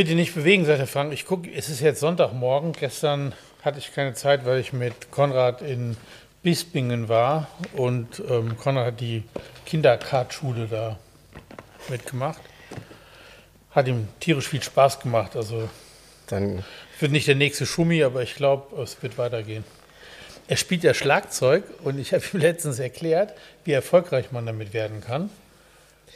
Bitte nicht bewegen, sagt der Frank. Ich gucke, es ist jetzt Sonntagmorgen. Gestern hatte ich keine Zeit, weil ich mit Konrad in Bispingen war und ähm, Konrad hat die Kinderkartschule da mitgemacht. Hat ihm tierisch viel Spaß gemacht. Also Dann wird nicht der nächste Schummi, aber ich glaube, es wird weitergehen. Er spielt ja Schlagzeug und ich habe ihm letztens erklärt, wie erfolgreich man damit werden kann.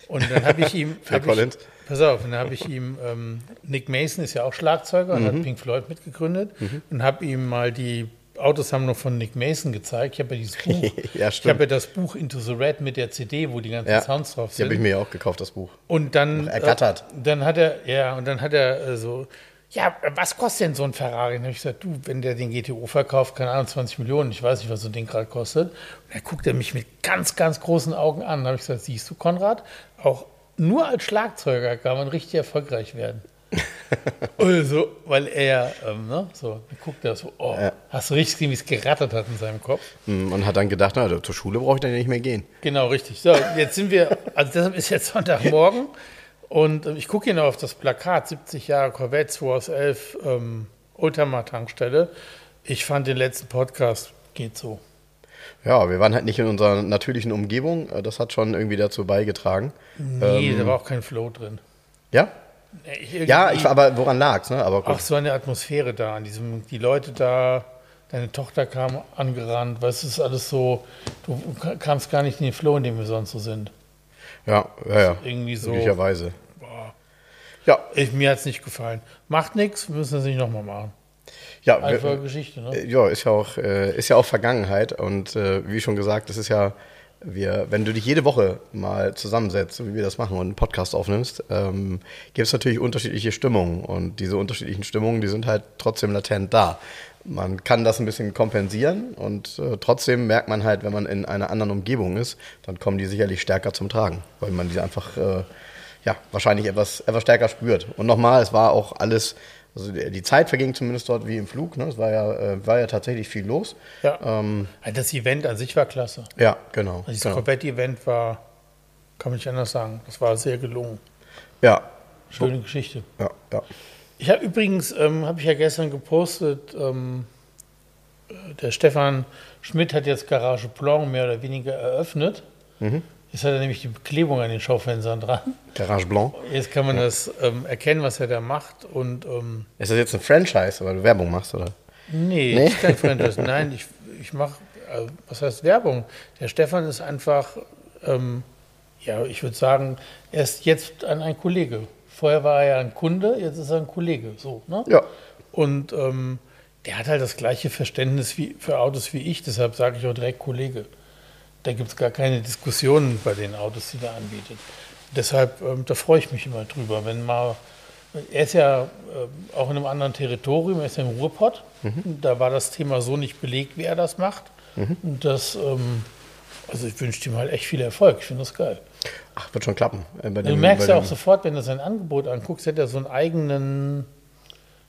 Und dann habe ich ihm. Phil Collins. Ich, pass auf, dann habe ich ihm. Ähm, Nick Mason ist ja auch Schlagzeuger und Mhm. hat Pink Floyd mitgegründet und habe ihm mal die Autosammlung von Nick Mason gezeigt. Ich habe ja dieses Buch. Ja, ich habe ja das Buch Into the Red mit der CD, wo die ganzen Ja, Sounds drauf die sind. habe ich mir ja auch gekauft, das Buch. Und dann, ergattert. Äh, dann hat er, ja, und dann hat er äh, so, ja, was kostet denn so ein Ferrari? Und dann habe ich gesagt, du, wenn der den GTO verkauft, keine Ahnung, 20 Millionen, ich weiß nicht, was so ein Ding gerade kostet. Und dann guckt er mich mit ganz, ganz großen Augen an. Dann habe ich gesagt, siehst du, Konrad, auch nur als Schlagzeuger kann man richtig erfolgreich werden. also, weil er, ähm, ne, so, dann guckt er so, oh, hast du richtig gesehen, wie es gerattert hat in seinem Kopf? Hm, Und hat dann gedacht, na, zur Schule brauche ich dann ja nicht mehr gehen. Genau, richtig. So, jetzt sind wir, also deshalb ist jetzt Sonntagmorgen und äh, ich gucke hier noch auf das Plakat, 70 Jahre Corvette 2 aus 11, ähm, Ultramar-Tankstelle. Ich fand den letzten Podcast geht so. Ja, wir waren halt nicht in unserer natürlichen Umgebung. Äh, Das hat schon irgendwie dazu beigetragen. Nee, da war auch kein Flow drin. Ja? Ich Ja, ich, aber woran lag's? Ne? Aber gut. Auch so eine Atmosphäre da, an diesem, die Leute da, deine Tochter kam angerannt, was ist alles so, du kamst gar nicht in den Flow, in dem wir sonst so sind. Ja, ja, ja. Irgendwie so. Möglicherweise. Ja, ich, mir hat es nicht gefallen. Macht nichts, wir müssen das nicht nochmal machen. Ja, Einfache Geschichte, ne? ja, ist ja auch, äh, ist ja auch Vergangenheit. Und äh, wie schon gesagt, das ist ja, wir, wenn du dich jede Woche mal zusammensetzt, so wie wir das machen und einen Podcast aufnimmst, ähm, gibt es natürlich unterschiedliche Stimmungen. Und diese unterschiedlichen Stimmungen, die sind halt trotzdem latent da. Man kann das ein bisschen kompensieren und äh, trotzdem merkt man halt, wenn man in einer anderen Umgebung ist, dann kommen die sicherlich stärker zum Tragen, weil man die einfach äh, ja, wahrscheinlich etwas, etwas stärker spürt. Und nochmal, es war auch alles, also die die Zeit verging zumindest dort wie im Flug. Ne? Es war ja, äh, war ja tatsächlich viel los. Ja. Ähm, Also Das Event an sich war klasse. ja, genau. Also Dieses genau. Corvette-Event war, kann man nicht anders sagen, das war sehr gelungen. Ja, Schöne Geschichte. ja, ja. Ich habe übrigens, ähm, habe ich ja gestern gepostet, ähm, äh, der Stefan Schmidt hat jetzt Garage Blanc mehr oder weniger eröffnet. Mhm. Jetzt hat er nämlich die Beklebung an den Schaufenstern dran. Garage Blanc. Jetzt kann man das ähm, erkennen, was er da macht. Und ähm, Ist das jetzt ein Franchise, weil du Werbung machst, oder? nee, Nee? ist kein Franchise. Nein, ich, ich mache, äh, was heißt Werbung? Der Stefan ist einfach, ähm, ja, ich würde sagen, er ist jetzt ein, ein Kollege. Vorher war er ja ein Kunde, jetzt ist er ein Kollege. So, ne? Ja. Und ähm, der hat halt das gleiche Verständnis wie, für Autos wie ich, deshalb sage ich auch direkt Kollege. Da gibt es gar keine Diskussionen bei den Autos, die er anbietet. Deshalb, ähm, da freue ich mich immer drüber, wenn mal, er ist ja ähm, auch in einem anderen Territorium, er ist ja im Ruhrpott. Da war das Thema so nicht belegt, wie er das macht. Und das, ähm, also ich wünsche ihm halt echt viel Erfolg, ich finde das geil. Ach, wird schon klappen. Äh, bei Du dem- merkst ja auch dem sofort, wenn du sein Angebot anguckst, hat er so einen eigenen,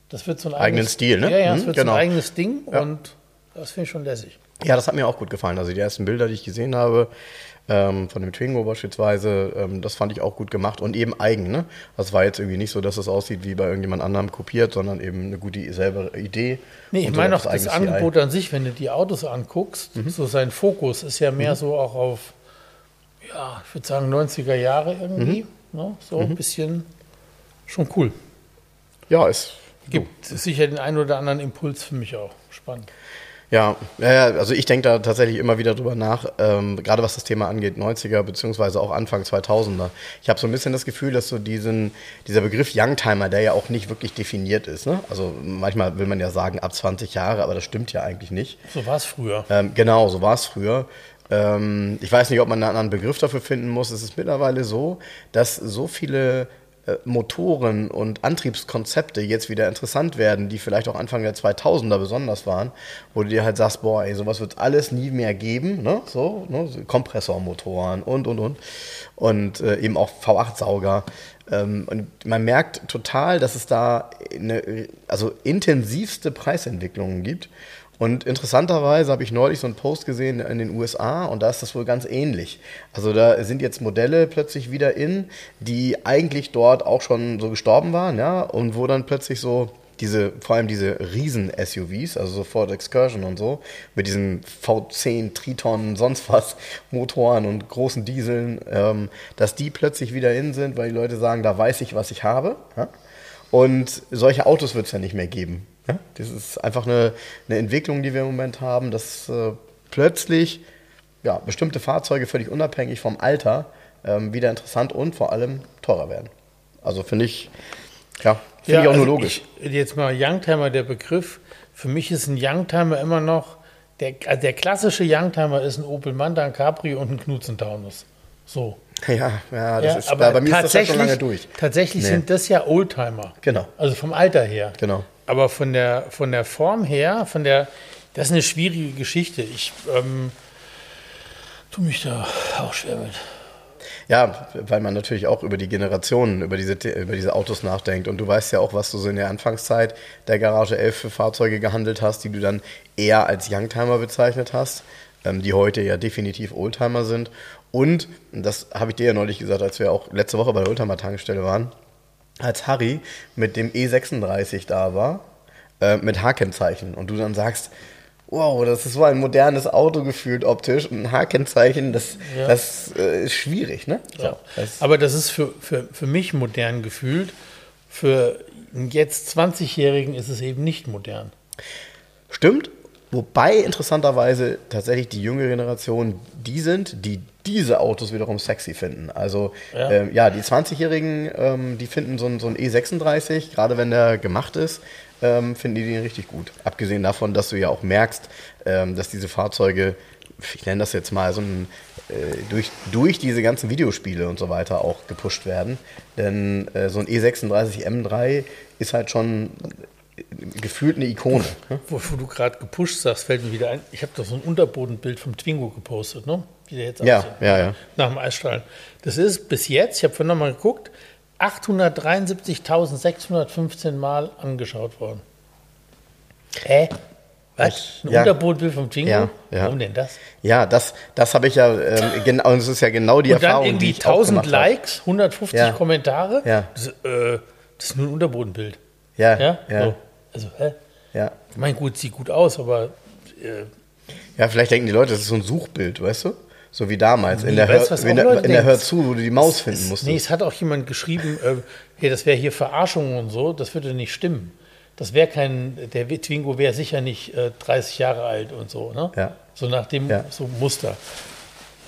das wird so ein Eigenen eigenes, Stil, ne? Ja, ja, es Mhm, wird genau. so ein eigenes Ding Ja. und das finde ich schon lässig. Ja, das hat mir auch gut gefallen. Also die ersten Bilder, die ich gesehen habe, ähm, von dem Twingo beispielsweise, ähm, das fand ich auch gut gemacht und eben eigen. Ne? Es war jetzt irgendwie nicht so, dass es aussieht wie bei irgendjemand anderem kopiert, sondern eben eine gute selbe Idee. Nee, ich so meine auch etwas das eigenes Angebot an sich, wenn du die Autos anguckst, so sein Fokus ist ja mehr so auch auf, ja, ich würde sagen 90er Jahre irgendwie, ne? so ein bisschen, schon cool. CI. Ja, ist. Gibt sicher den einen oder anderen Impuls für mich auch. Spannend. Ja, also ich denke da tatsächlich immer wieder drüber nach, ähm, gerade was das Thema angeht, 90er beziehungsweise auch Anfang 2000er. Ich habe so ein bisschen das Gefühl, dass so diesen, dieser Begriff Youngtimer, der ja auch nicht wirklich definiert ist, ne? also manchmal will man ja sagen ab 20 Jahre, aber das stimmt ja eigentlich nicht. So war es früher. Ähm, genau, so war es früher. Ähm, ich weiß nicht, ob man einen anderen Begriff dafür finden muss. Es ist mittlerweile so, dass so viele Motoren und Antriebskonzepte jetzt wieder interessant werden, die vielleicht auch Anfang der 2000er besonders waren, wo du dir halt sagst, boah, ey, sowas wird alles nie mehr geben, ne? So, ne? so Kompressormotoren und und und und äh, eben auch V8-Sauger. Ähm, und man merkt total, dass es da eine also intensivste Preisentwicklungen gibt. Und interessanterweise habe ich neulich so einen Post gesehen in den USA und da ist das wohl ganz ähnlich. Also da sind jetzt Modelle plötzlich wieder in, die eigentlich dort auch schon so gestorben waren, ja, und wo dann plötzlich so diese, vor allem diese Riesen-SUVs, also so Ford Excursion und so, mit diesen V10, Triton, sonst was Motoren und großen Dieseln, ähm, dass die plötzlich wieder in sind, weil die Leute sagen, da weiß ich, was ich habe. Ja? Und solche Autos wird es ja nicht mehr geben. Ja? Das ist einfach eine, eine Entwicklung, die wir im Moment haben, dass äh, plötzlich ja, bestimmte Fahrzeuge völlig unabhängig vom Alter ähm, wieder interessant und vor allem teurer werden. Also finde ich, ja, finde ja, ich auch also nur logisch. Ich, jetzt mal Youngtimer, der Begriff. Für mich ist ein Youngtimer immer noch, der, also der klassische Youngtimer ist ein Opel Manta, ein Capri und ein Knutzen Taunus. So. Ja, ja, das ja, ist, aber bei mir ist das ja schon lange durch. Tatsächlich nee. sind das ja Oldtimer. Genau. Also vom Alter her. Genau. Aber von der, von der Form her, von der, das ist eine schwierige Geschichte. Ich ähm, tue mich da auch schwer mit. Ja, weil man natürlich auch über die Generationen, über diese, über diese Autos nachdenkt. Und du weißt ja auch, was du so in der Anfangszeit der Garage 11 für Fahrzeuge gehandelt hast, die du dann eher als Youngtimer bezeichnet hast, ähm, die heute ja definitiv Oldtimer sind. Und, das habe ich dir ja neulich gesagt, als wir auch letzte Woche bei der Oldtimer-Tankstelle waren, als Harry mit dem E36 da war, äh, mit H-Kennzeichen, und du dann sagst, wow, das ist so ein modernes Auto gefühlt optisch und ein H-Kennzeichen, das, ja. das äh, ist schwierig, ne? Ja. das Aber das ist für, für, für mich modern gefühlt. Für einen jetzt 20-Jährigen ist es eben nicht modern. Stimmt, Wobei interessanterweise tatsächlich die jüngere Generation die sind, die diese Autos wiederum sexy finden. Also ja, ähm, ja die 20-Jährigen, ähm, die finden so ein, so ein E36, gerade wenn der gemacht ist, ähm, finden die den richtig gut. Abgesehen davon, dass du ja auch merkst, ähm, dass diese Fahrzeuge, ich nenne das jetzt mal so ein, äh, durch, durch diese ganzen Videospiele und so weiter auch gepusht werden. Denn äh, so ein E36 M3 ist halt schon gefühlt eine Ikone. Ne? Wo, wo, du gerade gepusht sagst, fällt mir wieder ein, ich habe da so ein Unterbodenbild vom Twingo gepostet, ne? Wie der jetzt ja, aussieht. Ja, ja. Nach dem Eisstrahlen. Das ist bis jetzt, ich habe vorhin nochmal geguckt, 873.615 Mal angeschaut worden. Hä? Was? Ein ja. Unterbodenbild vom Twingo? Ja, ja. Warum denn das? Ja, das, das habe ich ja, ähm, genau, das ist ja genau die Und Erfahrung, dann irgendwie die ich 1000 Likes, 150 ja. Kommentare. Ja. Das, äh, das ist nur ein Unterbodenbild. Ja, ja. ja? So. Also, hä? Ja. Ich meine, gut, sieht gut aus, aber. Äh, ja, vielleicht denken die Leute, das ist so ein Suchbild, weißt du? So wie damals, nee, in, der weißt, Hör, in, der, in der Hör zu, wo du die Maus finden musst. Nee, es hat auch jemand geschrieben, äh, hey, das wäre hier Verarschung und so, das würde nicht stimmen. Das wäre kein, der Twingo wäre sicher nicht äh, 30 Jahre alt und so, ne? Ja. So nach dem ja. so Muster.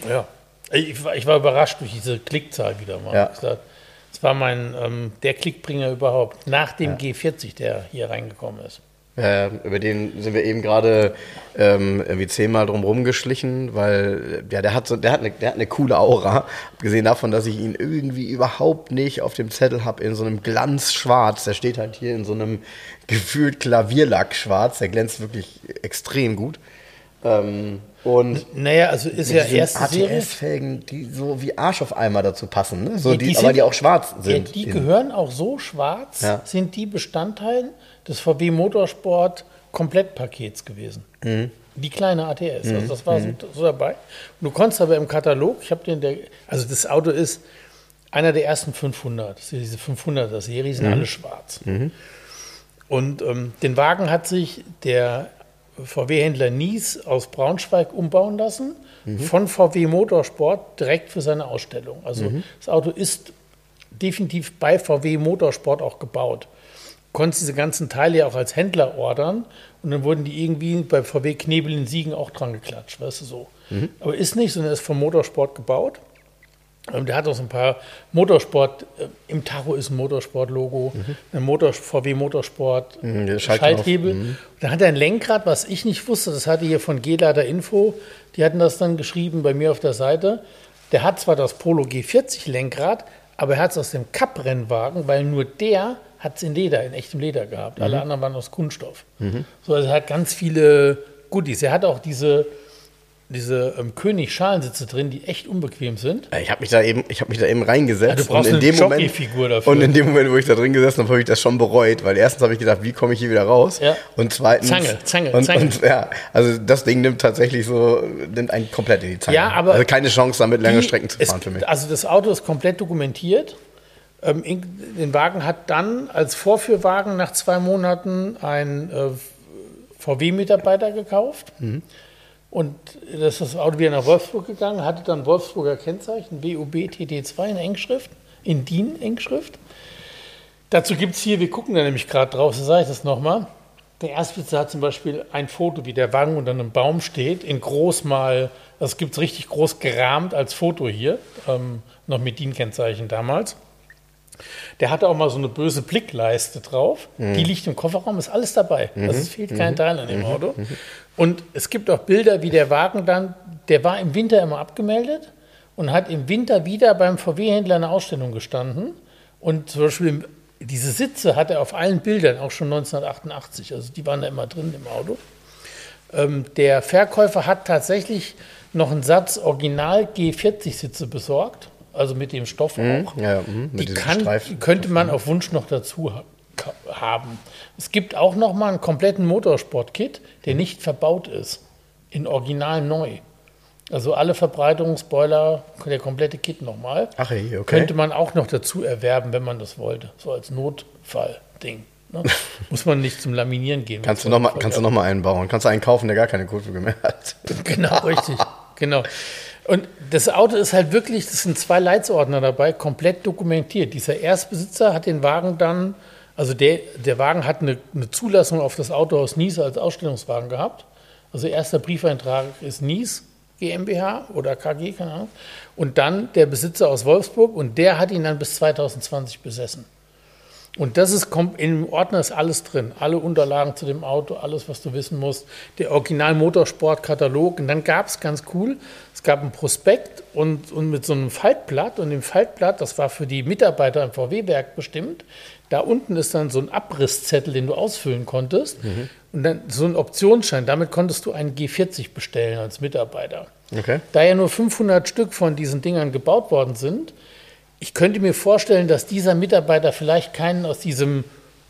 Ja. Ich, ich, war überrascht durch diese Klickzahl wieder mal. Ja. Das war mein, ähm, der Klickbringer überhaupt, nach dem ja. G40, der hier reingekommen ist. Ja, über den sind wir eben gerade ähm, irgendwie zehnmal drum geschlichen, weil ja, der hat so, der hat eine, der hat eine coole Aura. Abgesehen davon, dass ich ihn irgendwie überhaupt nicht auf dem Zettel habe in so einem Glanzschwarz. Der steht halt hier in so einem gefühlt Klavierlackschwarz. Der glänzt wirklich extrem gut. Ähm, und naja, also ist ja erste ATS-Felgen, die so wie Arsch auf Eimer dazu passen, ne? so die, die, die aber die auch schwarz sind. Die, die gehören auch so schwarz, ja. sind die Bestandteil des VW Motorsport Komplettpakets gewesen. Mhm. Die kleine ATS, also mhm. das war mhm. so, so, dabei. Und du konntest aber im Katalog, ich habe den, der, also das Auto ist einer der ersten 500, diese 500er Serie, sind mhm. alle schwarz. Und ähm, den Wagen hat sich der VW-Händler Nies aus Braunschweig umbauen lassen, mhm. von VW Motorsport direkt für seine Ausstellung. Also mhm. das Auto ist definitiv bei VW Motorsport auch gebaut. Du konntest diese ganzen Teile ja auch als Händler ordern und dann wurden die irgendwie bei VW Knebel in Siegen auch dran geklatscht, weißt du so. Mhm. Aber ist nicht, sondern ist vom Motorsport gebaut. Ähm, Der hat auch so ein paar Motorsport, äh, im Tacho ist ein Motorsport-Logo, ein Motor, VW Motorsport, Mhm. Schalthebel. Und Dann hat er ein Lenkrad, was ich nicht wusste, das hatte hier von G-Lader Info, die hatten das dann geschrieben bei mir auf der Seite. Der hat zwar das Polo G40 Lenkrad, aber er hat es aus dem Cup-Rennwagen, weil nur der hat es in Leder, in echtem Leder gehabt. Alle anderen waren aus Kunststoff. So, also er hat ganz viele Goodies. Er hat auch diese, diese ähm, König-Schalensitze drin, die echt unbequem sind. Ich habe mich da eben, ich habe mich da eben reingesetzt Ja, du brauchst und in eine dem Moment Jockey-Figur dafür. und in dem Moment, wo ich da drin gesessen habe, habe ich das schon bereut, weil erstens habe ich gedacht, wie komme ich hier wieder raus? Ja. Und zweitens Zange, Zange, und, Zange. Und, ja, also das Ding nimmt tatsächlich so nimmt einen komplett in die Zange. Ja, aber also keine Chance damit lange Die- Strecken zu es- fahren für mich. Also das Auto ist komplett dokumentiert. Ähm, den Wagen hat dann als Vorführwagen nach zwei Monaten ein äh, VW-Mitarbeiter gekauft. Mhm. Und das ist das Auto wieder nach Wolfsburg gegangen, hatte dann Wolfsburger Kennzeichen, WUB TT2 in Engschrift, in DIN-Engschrift. Dazu gibt es hier, wir gucken da nämlich gerade drauf, so sage ich das nochmal. Der Erstbesitzer hat zum Beispiel ein Foto, wie der Wagen unter einem Baum steht, in groß mal, das gibt es richtig groß gerahmt als Foto hier, ähm, noch mit DIN-Kennzeichen damals. Der hatte auch mal so eine böse Blickleiste drauf. Die liegt im Kofferraum, ist alles dabei. Also es fehlt kein Teil an dem Auto. Und es gibt auch Bilder, wie der Wagen dann, der war im Winter immer abgemeldet und hat im Winter wieder beim VW-Händler in der Ausstellung gestanden. Und zum Beispiel diese Sitze hat er auf allen Bildern, auch schon 1988. Also die waren da immer drin im Auto. Ähm, der Verkäufer hat tatsächlich noch einen Satz Original G40-Sitze besorgt, also mit dem Stoff auch. Ja, mhm, mit die kann, Streifen. könnte man auf Wunsch noch dazu haben. Es gibt auch noch mal einen kompletten Motorsport-Kit, der nicht verbaut ist, in Original neu. Also alle Verbreitungsspoiler, der komplette Kit nochmal. Ach hey, okay. Könnte man auch noch dazu erwerben, wenn man das wollte. So als Notfallding. Ne? Muss man nicht zum Laminieren gehen. Kannst du noch mal, kannst du noch mal einen bauen? Kannst du einen kaufen, der gar keine Kotflügel mehr hat? Genau, richtig. Genau. Und das Auto ist halt wirklich, das sind zwei Leitsordner dabei, komplett dokumentiert. Dieser Erstbesitzer hat den Wagen dann, also der, der Wagen hat eine, eine Zulassung auf das Auto aus Nies als Ausstellungswagen gehabt. Also erster Briefeintrag ist Nies GmbH oder KG, keine Ahnung. Und dann der Besitzer aus Wolfsburg und der hat ihn dann bis 2020 besessen. Und das ist, kommt, im Ordner ist alles drin. Alle Unterlagen zu dem Auto, alles, was du wissen musst. Der Original Motorsport-Katalog. Und dann gab es ganz cool, es gab ein Prospekt und, und mit so einem Faltblatt. Und im Faltblatt, das war für die Mitarbeiter im VW-Werk bestimmt, da unten ist dann so ein Abrisszettel, den du ausfüllen konntest. Und dann so ein Optionsschein. Damit konntest du einen G40 bestellen als Mitarbeiter. Okay. Da ja nur 500 Stück von diesen Dingern gebaut worden sind, ich könnte mir vorstellen, dass dieser Mitarbeiter vielleicht keinen aus diesem,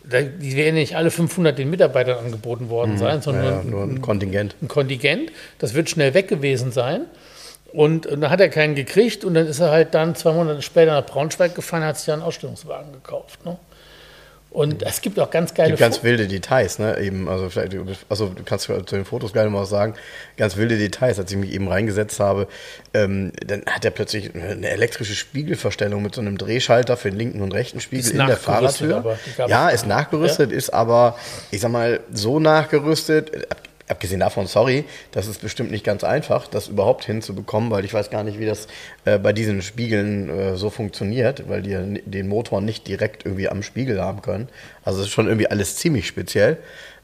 die werden nicht alle 500 den Mitarbeitern angeboten worden sein, sondern Ja, nur ein Kontingent. ein Kontingent. Das wird schnell weg gewesen sein. Und, und dann hat er keinen gekriegt und dann ist er halt dann zwei Monate später nach Braunschweig gefahren, hat sich dann einen Ausstellungswagen gekauft. Ne? Und es gibt auch ganz geile gibt ganz Fo- wilde Details, ne? Eben, also vielleicht, also du kannst zu den Fotos gleich noch mal was sagen. Ganz wilde Details, als ich mich eben reingesetzt habe, ähm, dann hat er plötzlich eine elektrische Spiegelverstellung mit so einem Drehschalter für den linken und rechten Spiegel in der Fahrertür. aber Ja, ist nachgerüstet, ist aber, ich sag mal, so nachgerüstet. Ab- Abgesehen davon, sorry, das ist bestimmt nicht ganz einfach, das überhaupt hinzubekommen, weil ich weiß gar nicht, wie das äh, bei diesen Spiegeln äh, so funktioniert, weil die den Motor nicht direkt irgendwie am Spiegel haben können. Also es ist schon irgendwie alles ziemlich speziell.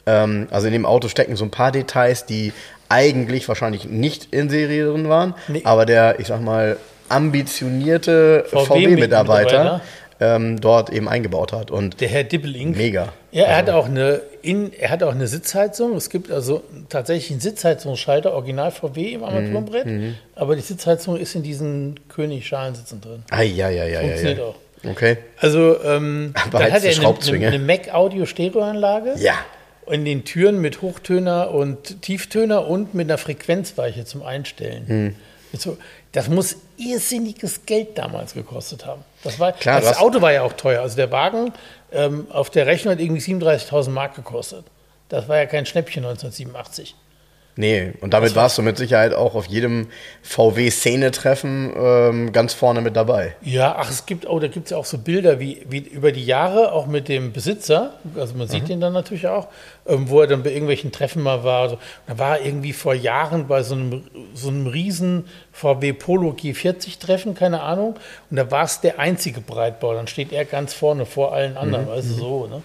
Ähm, also in dem Auto stecken so ein paar Details, die eigentlich wahrscheinlich nicht in Serie drin waren, Nee. aber der, ich sag mal, ambitionierte VW VW-Mitarbeiter Mitarbeiter. ähm, dort eben eingebaut hat. Und Der Herr Dippelink. Mega. Ja, er hat auch eine in, er hat auch eine Sitzheizung. Es gibt also tatsächlich einen Sitzheizungsschalter, Original VW im Armaturenbrett. Mhm, Aber die Sitzheizung ist in diesen König-Schalensitzen drin. Ah, ja, ja, ja, ja, Funktioniert ja. auch. Okay. Also ähm, Aber dann halt hat er eine, eine, Mac-Audio-Stereoanlage. Ja. In den Türen mit Hochtöner und Tieftöner und mit einer Frequenzweiche zum Einstellen. Hm. So, das muss irrsinniges Geld damals gekostet haben. Das, war, Klar, das Auto war ja auch teuer. Also der Wagen ähm, auf der Rechnung hat irgendwie 37.000 Mark gekostet. Das war ja kein Schnäppchen 1987. Nee, und damit warst du mit Sicherheit auch auf jedem VW-Szene-Treffen ähm, ganz vorne mit dabei. Ja, ach, es gibt, oh, da gibt es ja auch so Bilder, wie, wie über die Jahre, auch mit dem Besitzer, also man sieht mhm. den dann natürlich auch, ähm, wo er dann bei irgendwelchen Treffen mal war. Also, da war er irgendwie vor Jahren bei so einem, so einem riesen VW Polo G40-Treffen, keine Ahnung, und da war es der einzige Breitbau, dann steht er ganz vorne vor allen anderen, mhm. weißt du, so, ne?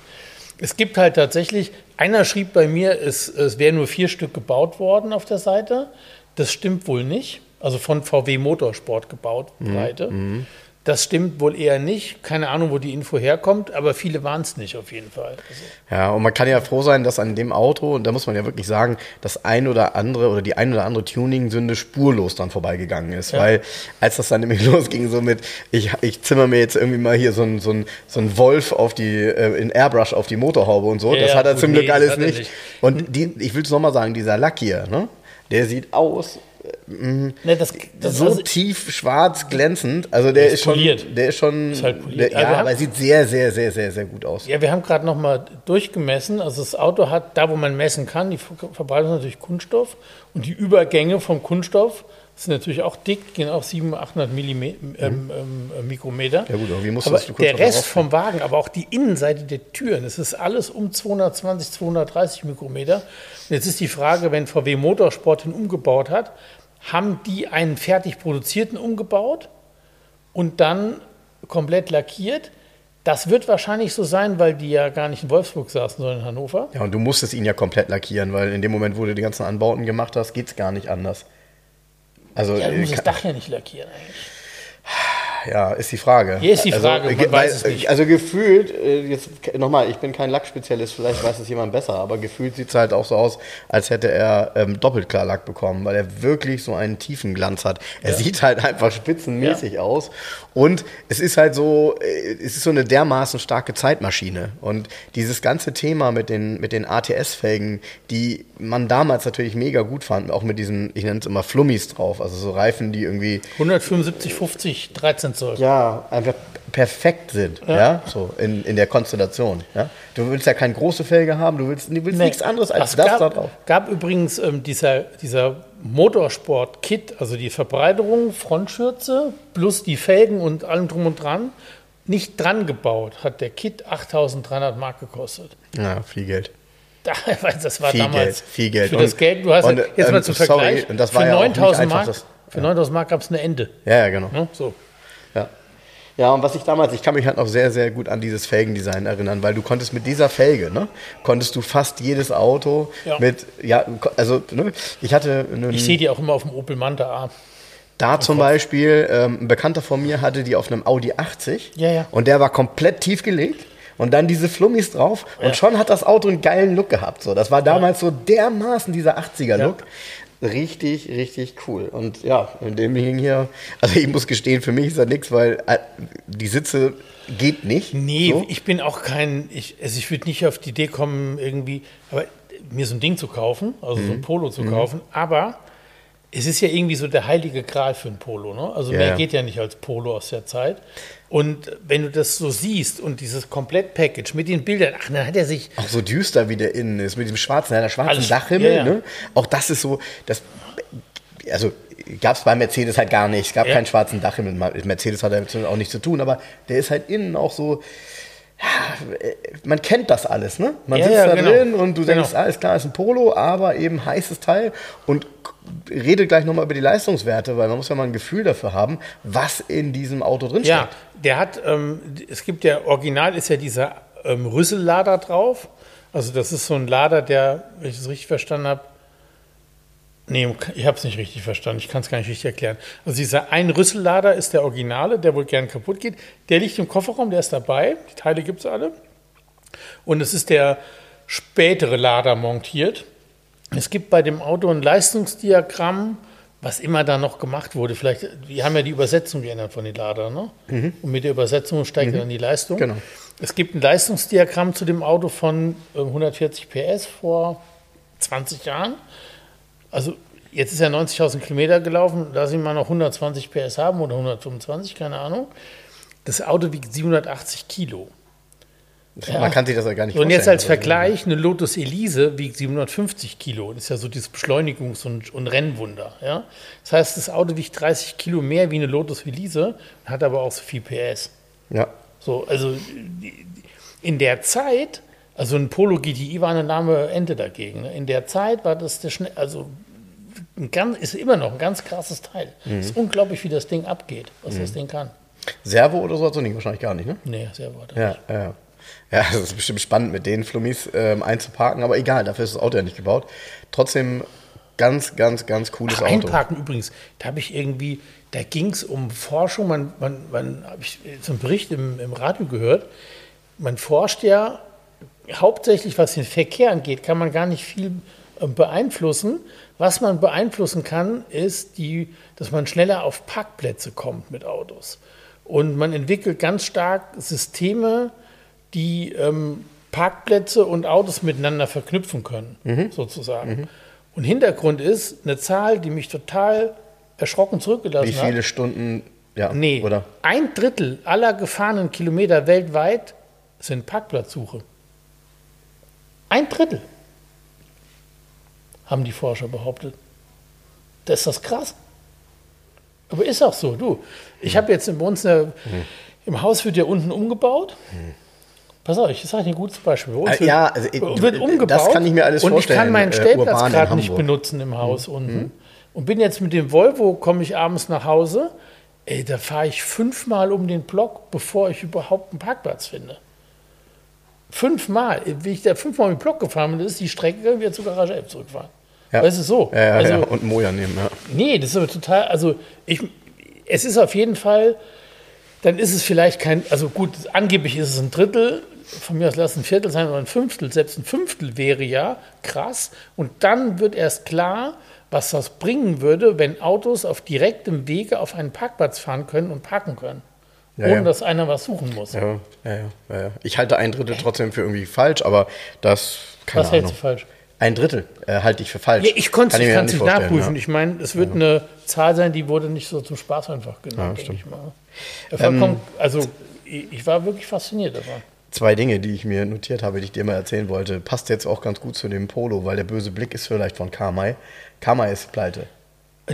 Es gibt halt tatsächlich, einer schrieb bei mir, es, es wären nur vier Stück gebaut worden auf der Seite. Das stimmt wohl nicht. Also von VW Motorsport gebaut, Breite. Mhm. Das stimmt wohl eher nicht. Keine Ahnung, wo die Info herkommt, aber viele waren es nicht auf jeden Fall. Also. Ja, und man kann ja froh sein, dass an dem Auto, und da muss man ja wirklich sagen, das ein oder andere oder die ein oder andere Tuning-Sünde spurlos dann vorbeigegangen ist. Ja. Weil als das dann nämlich losging, so mit, ich, ich zimmer mir jetzt irgendwie mal hier so ein, so ein, so ein Wolf auf die, äh, in Airbrush auf die Motorhaube und so, ja, das hat er zum nee, Glück alles nicht. nicht. Und die, ich will es nochmal sagen, dieser Lack hier, ne? Der sieht aus Ne, das, das so also, tief schwarz glänzend. Also der ist, schon, poliert. der ist schon, ist halt der, ja, aber er sieht sehr, sehr, sehr, sehr, sehr gut aus. Ja, wir haben gerade noch mal durchgemessen. Also das Auto hat da, wo man messen kann, die Verbreitung ist natürlich Kunststoff und die Übergänge vom Kunststoff sind natürlich auch dick, gehen auch 700, 800 Millimeter, ähm, ähm, Mikrometer. Ja gut, irgendwie musst aber du der Rest vom Wagen, aber auch die Innenseite der Türen, das ist alles um 220, 230 Mikrometer. Und jetzt ist die Frage, wenn VW Motorsport den umgebaut hat, haben die einen fertig produzierten umgebaut und dann komplett lackiert. Das wird wahrscheinlich so sein, weil die ja gar nicht in Wolfsburg saßen, sondern in Hannover. Ja, und du musstest ihn ja komplett lackieren, weil in dem Moment, wo du die ganzen Anbauten gemacht hast, geht es gar nicht anders. Also, ja, du musst das Dach ja nicht lackieren eigentlich. Ja, ist die Frage. Hier ist die also, Frage, also, weil, Also gefühlt, äh, jetzt nochmal, ich bin kein Lackspezialist, vielleicht weiß es jemand besser, aber gefühlt sieht es halt auch so aus, als hätte er ähm, doppelt klar Lack bekommen, weil er wirklich so einen tiefen Glanz hat. Er ja. sieht halt einfach spitzenmäßig ja. aus und es ist halt so, äh, es ist so eine dermaßen starke Zeitmaschine und dieses ganze Thema mit den, mit den ATS-Felgen, die man damals natürlich mega gut fand, auch mit diesen, ich nenne es immer Flummis drauf, also so Reifen, die irgendwie 175, 50, 13 Zoll. Ja, einfach perfekt sind, ja, ja? so in, in der Konstellation. Ja? Du willst ja keine große Felge haben, du willst, du willst nee, nichts anderes als das gab, da drauf. gab übrigens ähm, dieser, dieser Motorsport-Kit, also die Verbreiterung, Frontschürze plus die Felgen und allem drum und dran, nicht dran gebaut, hat der Kit 8300 Mark gekostet. Ja, viel Geld. Das war viel damals Geld, viel Geld. Für und, das Geld, du hast und, jetzt mal zum sorry, Vergleich, und das war für ja 9000 Mark, das, für 9000 Mark gab es eine Ende. Ja, ja genau. Ja, so. Ja. Ja, und was ich damals, ich kann mich halt noch sehr, sehr gut an dieses Felgendesign erinnern, weil du konntest mit dieser Felge, ne, konntest du fast jedes Auto ja. mit, ja, also, ne, ich hatte Ich sehe die auch immer auf dem Opel Manta A. Da zum Beispiel, ähm, ein Bekannter von mir hatte die auf einem Audi 80 ja, ja. und der war komplett tief gelegt und dann diese Flummis drauf und schon hat das Auto einen geilen Look gehabt. So, das war damals so dermaßen dieser 80er-Look. Richtig, richtig cool. Und ja, in dem Ding hier, also ich muss gestehen, für mich ist das nichts, weil äh, die Sitze geht nicht. Nee, so. ich bin auch kein, ich, also ich würde nicht auf die Idee kommen, irgendwie, aber mir so ein Ding zu kaufen, also mhm. so ein mhm. Polo zu mhm. kaufen, aber es ist ja irgendwie so der heilige Gral für ein Polo. Ne? Also ja, mehr geht ja nicht als Polo aus der Zeit. Und wenn du das so siehst und dieses Komplett-Package mit den Bildern, ach, dann hat er sich. Auch so düster, wie der innen ist, mit dem schwarzen, der schwarzen alles, Dachhimmel. Ja, ne? Auch das ist so, das, also gab es bei Mercedes halt gar nicht. Es gab keinen schwarzen Dachhimmel. Mercedes hat damit auch nichts zu tun, aber der ist halt innen auch so man kennt das alles, ne? Man ja, sitzt ja, da genau. drin und du denkst, genau. alles klar, ist ein Polo, aber eben heißes Teil und redet gleich nochmal über die Leistungswerte, weil man muss ja mal ein Gefühl dafür haben, was in diesem Auto drin Ja, der hat, ähm, es gibt ja, original ist ja dieser ähm, Rüssellader drauf. Also das ist so ein Lader, der, wenn ich das richtig verstanden habe, Nee, ich habe es nicht richtig verstanden. Ich kann es gar nicht richtig erklären. Also dieser ein Rüssellader ist der Originale, der wohl gern kaputt geht. Der liegt im Kofferraum, der ist dabei. Die Teile gibt es alle. Und es ist der spätere Lader montiert. Es gibt bei dem Auto ein Leistungsdiagramm, was immer da noch gemacht wurde. Vielleicht, wir haben ja die Übersetzung geändert von den Ladern, ne? Mhm. Und mit der Übersetzung steigt mhm. dann die Leistung. Genau. Es gibt ein Leistungsdiagramm zu dem Auto von 140 äh, PS vor 20 Jahren also jetzt ist er 90.000 Kilometer gelaufen, da sie mal noch 120 PS haben oder 125, keine Ahnung. Das Auto wiegt 780 Kilo. Ja. Man kann sich das ja gar nicht vorstellen. Und jetzt als Vergleich, eine Lotus Elise wiegt 750 Kilo. Das ist ja so dieses Beschleunigungs- und, und Rennwunder. Ja? Das heißt, das Auto wiegt 30 Kilo mehr wie eine Lotus Elise, hat aber auch so viel PS. Ja. So, also in der Zeit, also ein Polo GTI war eine Name Ente dagegen. Ne? In der Zeit war das der schnell, also ein ganz, ist immer noch ein ganz krasses Teil. Mhm. Es ist unglaublich, wie das Ding abgeht, was mhm. das Ding kann. Servo oder so hat es nicht, wahrscheinlich gar nicht, ne? Nee, Servo hat ja, nicht. Ja, ja, das ist bestimmt spannend, mit den Flummis ähm, einzuparken, aber egal, dafür ist das Auto ja nicht gebaut. Trotzdem ganz, ganz, ganz cooles Ach, Auto. Einparken übrigens, da habe ich irgendwie, da ging es um Forschung, man, man, man habe ich so einen Bericht im, im Radio gehört, man forscht ja hauptsächlich, was den Verkehr angeht, kann man gar nicht viel ähm, beeinflussen. Was man beeinflussen kann, ist, die, dass man schneller auf Parkplätze kommt mit Autos. Und man entwickelt ganz stark Systeme, die ähm, Parkplätze und Autos miteinander verknüpfen können, mhm. sozusagen. Mhm. Und Hintergrund ist eine Zahl, die mich total erschrocken zurückgelassen hat. Wie viele hat. Stunden? Ja, nee, oder? ein Drittel aller gefahrenen Kilometer weltweit sind Parkplatzsuche. Ein Drittel, haben die Forscher behauptet. Das ist das krass. Aber ist auch so. Du, ich habe jetzt bei uns eine, im Haus wird ja unten umgebaut. Pass auf, ich sage ein gutes Beispiel. Bei uns äh, ja, also, wird umgebaut. Das kann ich mir alles und vorstellen. Und ich kann meinen äh, Stellplatz äh, gerade nicht benutzen im Haus mhm. unten. Mhm. Und bin jetzt mit dem Volvo, komme ich abends nach Hause. Ey, da fahre ich fünfmal um den Block, bevor ich überhaupt einen Parkplatz finde. Fünfmal. Wie ich da fünfmal den Block gefahren bin, ist die Strecke, wieder zur Garage 11 zurückfahren. Ja. Weißt du, so. Ja, ja, also, ja. Und Moja nehmen, ja. Nee, das ist aber total, also ich, es ist auf jeden Fall, dann ist es vielleicht kein, also gut, angeblich ist es ein Drittel, von mir aus lass ein Viertel sein oder ein Fünftel, selbst ein Fünftel wäre ja krass. Und dann wird erst klar, was das bringen würde, wenn Autos auf direktem Wege auf einen Parkplatz fahren können und parken können. Ja, ohne ja. dass einer was suchen muss. Ja, ja, ja, Ich halte ein Drittel trotzdem für irgendwie falsch, aber das kann Was hältst du falsch? Ein Drittel äh, halte ich für falsch. Ja, ich konnte es nicht nachprüfen. Ja. Ich meine, es wird ja. eine Zahl sein, die wurde nicht so zum Spaß einfach genannt, ja, denke ich mal. Ähm, also ich war wirklich fasziniert davon. Zwei Dinge, die ich mir notiert habe, die ich dir mal erzählen wollte, passt jetzt auch ganz gut zu dem Polo, weil der böse Blick ist vielleicht von Kamai. Kamai ist pleite.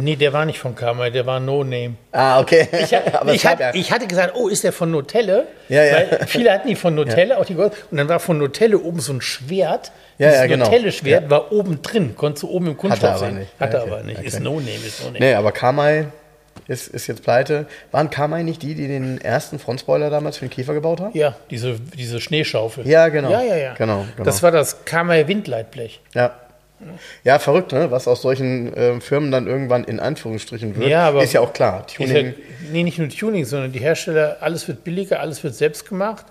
Nee, der war nicht von Kamai, der war No Name. Ah, okay. Ich, ich, hat, ich, hatte gesagt, oh, ist der von Nutelle? Ja, ja. Weil viele hatten die von Nutelle, ja. auch die Gold. Und dann war von Nutelle oben so ein Schwert. Ja, ja, genau. Nutelle-Schwert war oben drin, konntest du oben im Kunststoff sehen. Nicht. Hatte okay. aber nicht. Okay. Ist No Name, ist No Name. Nee, aber Kamai ist, ist jetzt pleite. Waren Kamai nicht die, die den ersten Frontspoiler damals für den Käfer gebaut haben? Ja, diese, diese Schneeschaufel. Ja, genau. Ja, ja, ja. Genau, genau. Das war das Kamai Windleitblech. Ja. Ja, verrückt, ne? was aus solchen äh, Firmen dann irgendwann in Anführungsstrichen wird, ja, aber ist ja auch klar. Tuning. Ja, nee, nicht nur Tuning, sondern die Hersteller, alles wird billiger, alles wird selbst gemacht.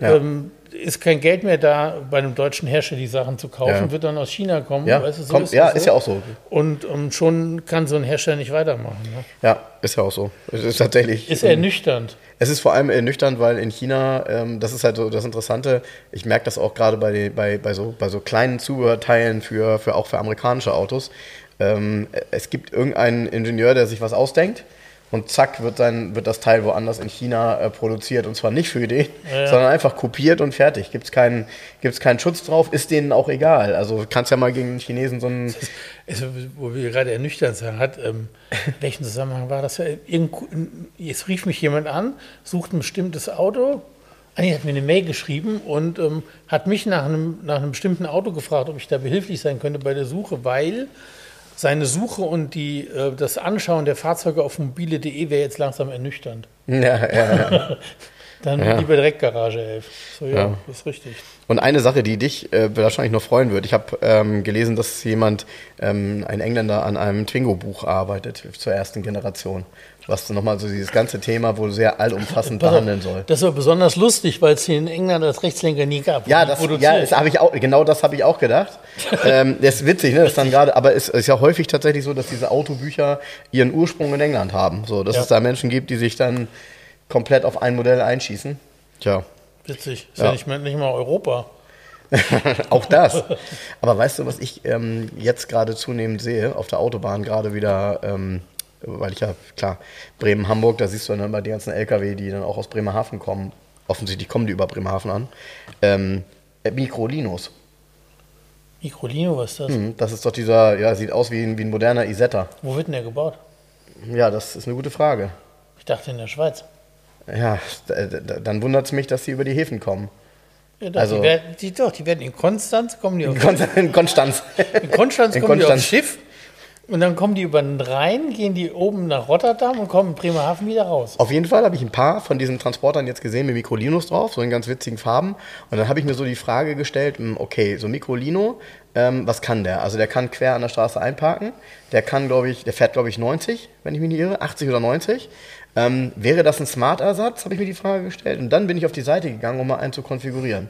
Ja. Ähm, ist kein Geld mehr da, bei einem deutschen Hersteller die Sachen zu kaufen, ja. wird dann aus China kommen. Ja, weißt du, so Kommt, ist, ja ist ja auch so. Und, und, schon kann so ein Hersteller nicht weitermachen. Ne? Ja, ist ja auch so. Ist tatsächlich. Ist ernüchternd. Es ist vor allem ernüchternd, weil in China, ähm, das ist halt so das Interessante, ich merke das auch gerade bei, bei, bei, so, bei so kleinen Zubehörteilen für, für auch für amerikanische Autos. Ähm, es gibt irgendeinen Ingenieur, der sich was ausdenkt und zack wird, dann, wird das Teil woanders in China äh, produziert und zwar nicht für den, ja. sondern einfach kopiert und fertig. Gibt es keinen, gibt's keinen Schutz drauf, ist denen auch egal. Also kannst ja mal gegen den Chinesen so einen. Also, wo wir gerade ernüchtert sind, hat, ähm, welchen Zusammenhang war das? Jetzt rief mich jemand an, sucht ein bestimmtes Auto. Anni hat mir eine Mail geschrieben und ähm, hat mich nach einem, nach einem bestimmten Auto gefragt, ob ich da behilflich sein könnte bei der Suche, weil seine Suche und die, äh, das Anschauen der Fahrzeuge auf mobile.de wäre jetzt langsam ernüchternd. Ja, ja. Dann ja. lieber direkt Garage 11. So, ja, ja, das ist richtig. Und eine Sache, die dich äh, wahrscheinlich noch freuen wird. Ich habe ähm, gelesen, dass jemand, ähm, ein Engländer, an einem Twingo-Buch arbeitet zur ersten Generation was nochmal so dieses ganze Thema wohl sehr allumfassend behandeln soll. Das war besonders lustig, weil es hier in England als Rechtslenker nie gab. Ja, das, ja das habe ich auch, genau das habe ich auch gedacht. ähm, das ist witzig, ne? Das dann gerade, aber es ist ja häufig tatsächlich so, dass diese Autobücher ihren Ursprung in England haben. So, dass ja. es da Menschen gibt, die sich dann komplett auf ein Modell einschießen. Tja. Witzig. Ist ja, ja nicht, mal, nicht mal Europa. auch das. Aber weißt du, was ich ähm, jetzt gerade zunehmend sehe, auf der Autobahn gerade wieder ähm, weil ich ja, klar, Bremen-Hamburg, da siehst du dann immer die ganzen LKW, die dann auch aus Bremerhaven kommen. offensichtlich kommen die über Bremerhaven an. Ähm, äh, Microlinos. Microlino, was ist das? Hm, das ist doch dieser, ja, sieht aus wie ein, wie ein moderner Isetta. Wo wird denn der gebaut? Ja, das ist eine gute Frage. Ich dachte in der Schweiz. Ja, dann wundert es mich, dass sie über die Häfen kommen. Ja, doch, Also- die, werden, die, doch, die werden in Konstanz, kommen die auf, In Kon- in Konstanz. in Konstanz in kommen die Konstanz. aufs Schiff und dann kommen die über den Rhein, gehen die oben nach Rotterdam und kommen in Bremerhaven wieder raus. Auf jeden Fall habe ich ein paar von diesen Transportern jetzt gesehen mit Mikrolinos drauf, so in ganz witzigen Farben. Und dann habe ich mir so die Frage gestellt, hm, okay, so Mikrolino, ähm, was kann der? Also der kann quer an der Straße einparken. Der kann, glaube ich, der fährt, glaube ich, 90, wenn ich mich nicht irre, 80 oder 90. Ähm, wäre das ein Smart-Ersatz, habe ich mir die Frage gestellt. Und dann bin ich auf die Seite gegangen, um mal einen zu konfigurieren.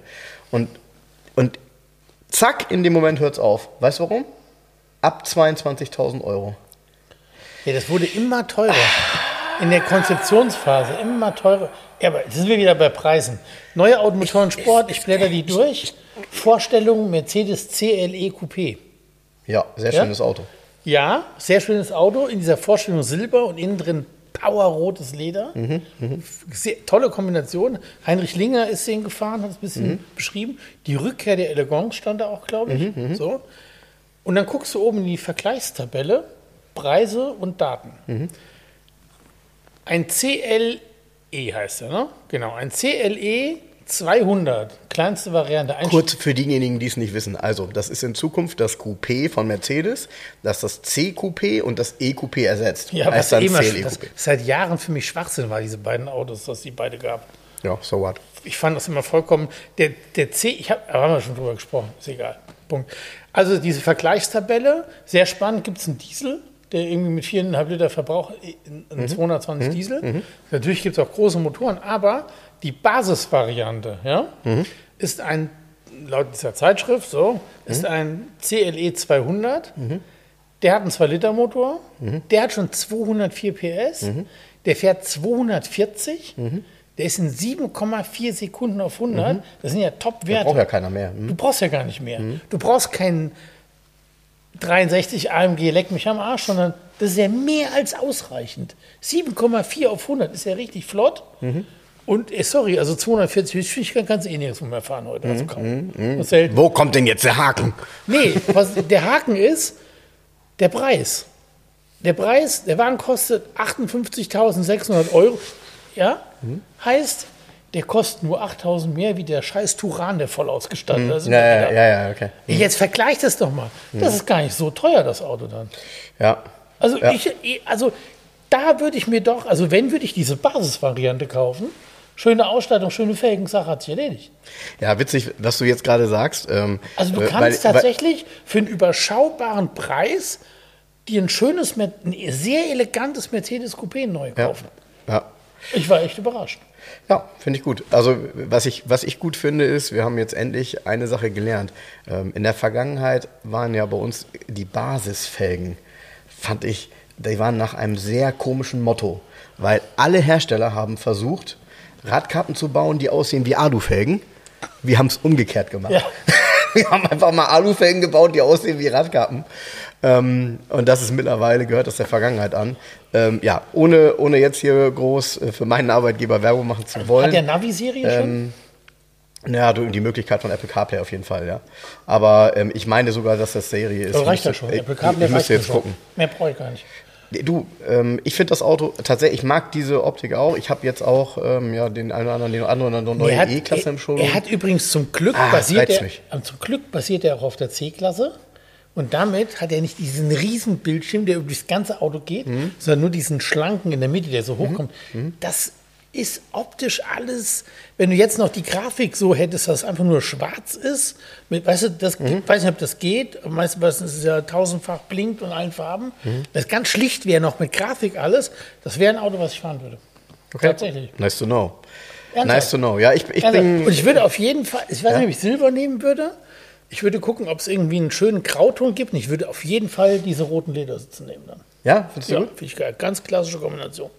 Und, und zack, in dem Moment hört es auf. Weißt du warum? Ab 22.000 Euro. Ja, das wurde immer teurer. In der Konzeptionsphase immer teurer. Ja, aber jetzt sind wir wieder bei Preisen. Neue Automotoren Sport, ich blätter die durch. Vorstellung Mercedes CLE Coupé. Ja, sehr Ja? schönes Auto. Ja, sehr schönes Auto. In dieser Vorstellung Silber und innen drin powerrotes Leder. Sehr, tolle Kombination. Heinrich Linger ist den gefahren, hat es ein bisschen beschrieben. Die Rückkehr der Elegance stand da auch, glaube ich. So. Und dann guckst du oben in die Vergleichstabelle, Preise und Daten. Ein CLE heißt er, ne? Genau, ein CLE 200, kleinste Variante. Ein Kurz für diejenigen, die es nicht wissen. Also, das ist in Zukunft das Coupé von Mercedes, das das C-Coupé und das E-Coupé ersetzt. Ja, was dann immer, CLE das seit Jahren für mich Schwachsinn war, diese beiden Autos, dass die beide gab. Ja, so what? Ich fand das immer vollkommen. Der, der C, ich habe, haben wir schon drüber gesprochen, ist egal. Punkt. Also diese Vergleichstabelle, sehr spannend, gibt es einen Diesel, der irgendwie mit 4,5 Liter Verbrauch, einen 220 Diesel. Natürlich gibt es auch große Motoren, aber die Basisvariante ja, ist ein, laut dieser Zeitschrift, so, ist ein CLE 200. Der hat einen 2-Liter-Motor, der hat schon 204 PS, der fährt 240, der ist in 7,4 Sekunden auf 100. Das sind ja Top-Werte. Braucht ja keiner mehr. Hm? Du brauchst ja gar nicht mehr. Du brauchst keinen 63 AMG, leck mich am Arsch, sondern das ist ja mehr als ausreichend. 7,4 auf 100 ist ja richtig flott. Und äh, sorry, also 240 Höchstgeschwindigkeit kannst du eh nirgendwo mehr fahren heute. Also kaum. Das ist selten. Wo kommt denn jetzt der Haken? Nee, was der Haken ist, der Preis. Der Preis, der Wagen kostet 58.600 Euro. Ja, heißt, der kostet nur 8.000 mehr wie der scheiß Turan, der voll ausgestattet ist. Ja, ja, ja, ja, okay. Jetzt vergleich das doch mal. Das ist gar nicht so teuer, das Auto dann. Ja. Also, Ja. ich, also da würde ich mir doch, also wenn würde ich diese Basisvariante kaufen, schöne Ausstattung, schöne Felgen, Sache hat sich erledigt. Ja, witzig, was du jetzt gerade sagst. Ähm, Also du äh, kannst weil- tatsächlich für einen überschaubaren Preis dir ein schönes, ein sehr elegantes Mercedes Coupé neu kaufen. ja. Ich war echt überrascht. Ja, finde ich gut. Also was ich, was ich gut finde, ist, wir haben jetzt endlich eine Sache gelernt. Ähm, in der Vergangenheit waren ja bei uns die Basisfelgen, fand ich, die waren nach einem sehr komischen Motto. Weil alle Hersteller haben versucht, Radkappen zu bauen, die aussehen wie Alufelgen. Wir haben es umgekehrt gemacht. Ja. Wir haben einfach mal Alufelgen gebaut, die aussehen wie Radkappen. Ähm, und das ist mittlerweile, gehört das der Vergangenheit an. Ähm, ja, ohne, ohne jetzt hier groß äh, für meinen Arbeitgeber Werbung machen zu wollen. Hat der Navi-Serie schon? Ähm, ja, du, die Möglichkeit von Apple CarPlay auf jeden Fall, ja. Aber ähm, ich meine sogar, dass das Serie ist. Das reicht ja Ich schon. müsste- Apple Ich, CarPlay ich müsste reicht jetzt schon. gucken. Mehr brauche ich gar nicht. Du, ähm, ich finde das Auto tatsächlich, ich mag diese Optik auch. Ich habe jetzt auch ähm, ja, den einen oder anderen, den anderen eine neue E-Klasse im er, Showroom. er hat übrigens zum Glück Ah, basiert er, äh, zum Glück basiert er auch auf der C-Klasse. Und damit hat er nicht diesen riesen Bildschirm, der über das ganze Auto geht, Mhm. sondern nur diesen schlanken in der Mitte, der so hochkommt. Das ist optisch alles, wenn du jetzt noch die Grafik so hättest, dass es einfach nur schwarz ist, mit, weißt du, das, Mhm. weiß nicht, ob das geht, meistens was es ist ja tausendfach blinkt und allen Farben. Mhm. Das ganz schlicht wäre noch mit Grafik alles, das wäre ein Auto, was ich fahren würde. Tatsächlich. Nice to know. Ernsthaft? Nice to know. Ja, ich, ich bin. und ich würde auf jeden Fall, ich weiß nicht, ob ich Silber nehmen würde. Ich würde gucken, ob es irgendwie einen schönen Grauton gibt. Und ich würde auf jeden Fall diese roten Ledersitze nehmen dann. ja, findest du Ja, gut? finde ich geil. Ganz klassische Kombination.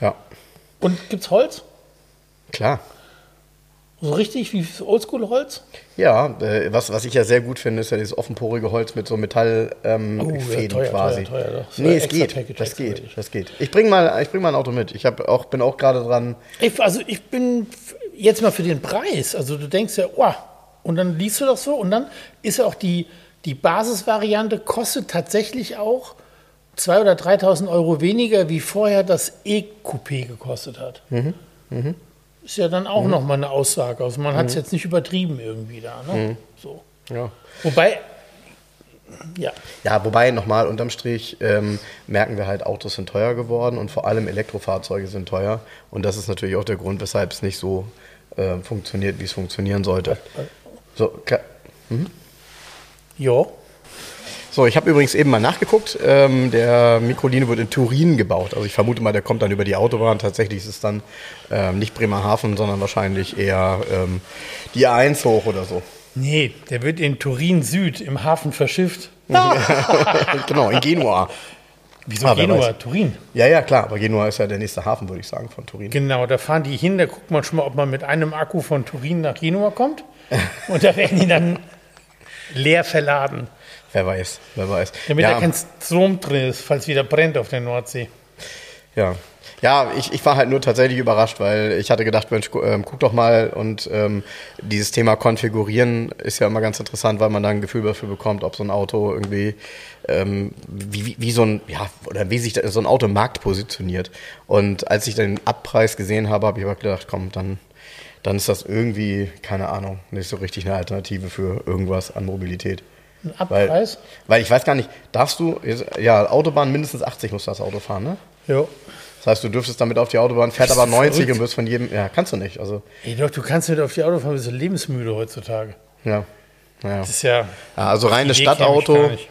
Ja, Und gibt's Holz? klar. So richtig wie Oldschool-Holz? Ja, äh, was, was ich ja sehr gut finde, ist ja dieses offenporige Holz mit so Metallfäden ähm, Oh, ja, teuer, quasi. teuer, teuer, nee, ja es geht. Package, Das geht. Das geht. Ich bring mal, ich bring mal ein Auto mit. Ich hab auch, bin auch gerade dran. Ich, also ich bin, jetzt mal für den Preis. Also du denkst ja, oh, und dann liest du das so und dann ist auch die, die Basisvariante kostet tatsächlich auch 2.000 oder 3.000 Euro weniger, wie vorher das E-Coupé gekostet hat. Ist ja dann auch nochmal eine Aussage. Also man hat es jetzt nicht übertrieben irgendwie da. Ne? So. Ja. Wobei, ja, Ja, wobei nochmal unterm Strich ähm, merken wir halt, Autos sind teuer geworden und vor allem Elektrofahrzeuge sind teuer. Und das ist natürlich auch der Grund, weshalb es nicht so äh, funktioniert, wie es funktionieren sollte. So, klar. ja. so ich habe übrigens eben mal nachgeguckt. Ähm, der Mikrolino wird in Turin gebaut. Also ich vermute mal, der kommt dann über die Autobahn. Tatsächlich ist es dann ähm, nicht Bremerhaven, sondern wahrscheinlich eher ähm, die A1 hoch oder so. Nee, der wird in Turin Süd im Hafen verschifft. genau, in Genua. Wieso Ah, Genua? Turin. Ja, ja, klar. Aber Genua ist ja der nächste Hafen, würde ich sagen, von Turin. Genau, da fahren die hin, da guckt man schon mal, ob man mit einem Akku von Turin nach Genua kommt. Und da werden die dann leer verladen, Wer weiß, wer weiß. damit ja, da kein Strom drin ist, falls wieder brennt auf der Nordsee. ja. Ja, ich, ich war halt nur tatsächlich überrascht, weil ich hatte gedacht, Mensch, ähm, guck doch mal und ähm, dieses Thema Konfigurieren ist ja immer ganz interessant, weil man da ein Gefühl dafür bekommt, ob so ein Auto irgendwie, ähm, wie, wie, wie so ein, ja, oder wie sich so ein Auto im Markt positioniert. Und als ich den Abpreis gesehen habe, habe ich aber gedacht, komm, dann, dann ist das irgendwie, keine Ahnung, nicht so richtig eine Alternative für irgendwas an Mobilität. Ein Weil, Abpreis? weil ich weiß gar nicht, darfst du, ja, Autobahn mindestens 80 muss das Auto fahren, ne? Ja. Das heißt, du dürftest damit auf die Autobahn, fährt aber du 90 verrückt? und wirst von jedem, ja, kannst du nicht, also, Ey, doch, du kannst mit auf die Auto fahren, bist du lebensmüde heutzutage. ja. Ja. Das ist ja. Ja, also reines Stadtauto. nicht.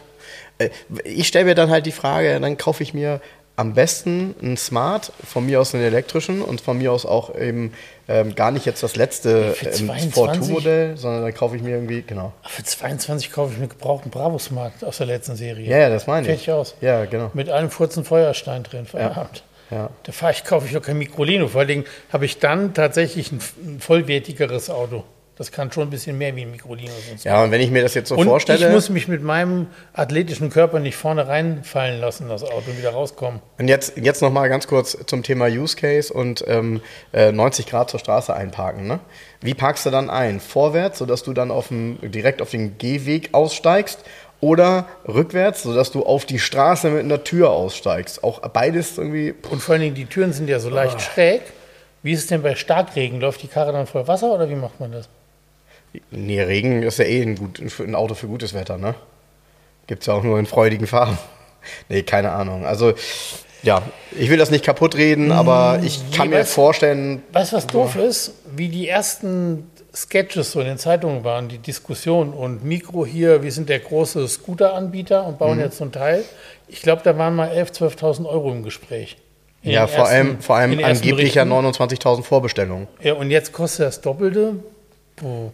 Äh, Ich stelle mir dann halt die Frage, dann kaufe ich mir am besten einen Smart, von mir aus einen elektrischen und von mir aus auch eben ähm, gar nicht jetzt das letzte ähm, 22? Ford Modell, sondern dann kaufe ich mir irgendwie, genau. Für 22 kaufe ich mir gebrauchten Bravo Smart aus der letzten Serie. Ja, ja, das meine ich. Fertig aus. Ja, genau. Mit einem Furzen Feuerstein drin, Feierabend. Ja. Da fahre ich, kaufe ich doch kein Mikrolino. Vor allen Dingen habe ich dann tatsächlich ein, ein vollwertigeres Auto. Das kann schon ein bisschen mehr wie ein Mikrolino. Sonst. Ja, und wenn ich mir das jetzt so Und vorstelle. ich muss mich mit meinem athletischen Körper nicht vorne reinfallen lassen, das Auto, und wieder rauskommen. Und jetzt, jetzt noch mal ganz kurz zum Thema Use Case und ähm, äh, 90 Grad zur Straße einparken. Ne? Wie parkst du dann ein? Vorwärts, sodass du dann auf dem, direkt auf den Gehweg aussteigst oder rückwärts, sodass du auf die Straße mit einer Tür aussteigst? Auch beides irgendwie. Und vor allen Dingen, die Türen sind ja so leicht schräg. Wie ist es denn bei Starkregen? Läuft die Karre dann voll Wasser oder wie macht man das? Nee, Regen ist ja eh ein, gut, ein Auto für gutes Wetter, ne? Gibt's ja auch nur in freudigen Farben. Nee, keine Ahnung. Also, ja, ich will das nicht kaputt reden, aber ich kann mir jeweils- vorstellen, Weißt du, was doof ist? Wie die ersten Sketches so in den Zeitungen waren, die Diskussion und Mikro hier, wir sind der große Scooter-Anbieter und Mhm. bauen jetzt so ein Teil. Ich glaube, da waren mal 11.000, 12.000 Euro im Gespräch. In ja, vor ersten- allem, vor allem angeblich ja Berichten. 29.000 Vorbestellungen. Ja, und jetzt kostet das Doppelte. Puh.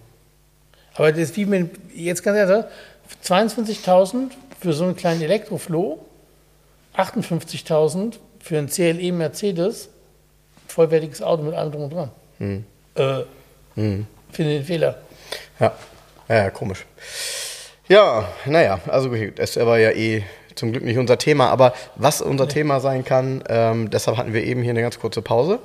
Aber das ist wie mit, jetzt ganz ehrlich, 22.000 für so einen kleinen Elektrofloh, 58.000 für ein CLE Mercedes, vollwertiges Auto mit allem drum und dran. Hm. Äh, Finde den Fehler. Ja. ja, ja, komisch. Ja, naja, also gut, das war ja eh zum Glück nicht unser Thema, aber was unser Thema sein kann, ähm, deshalb hatten wir eben hier eine ganz kurze Pause.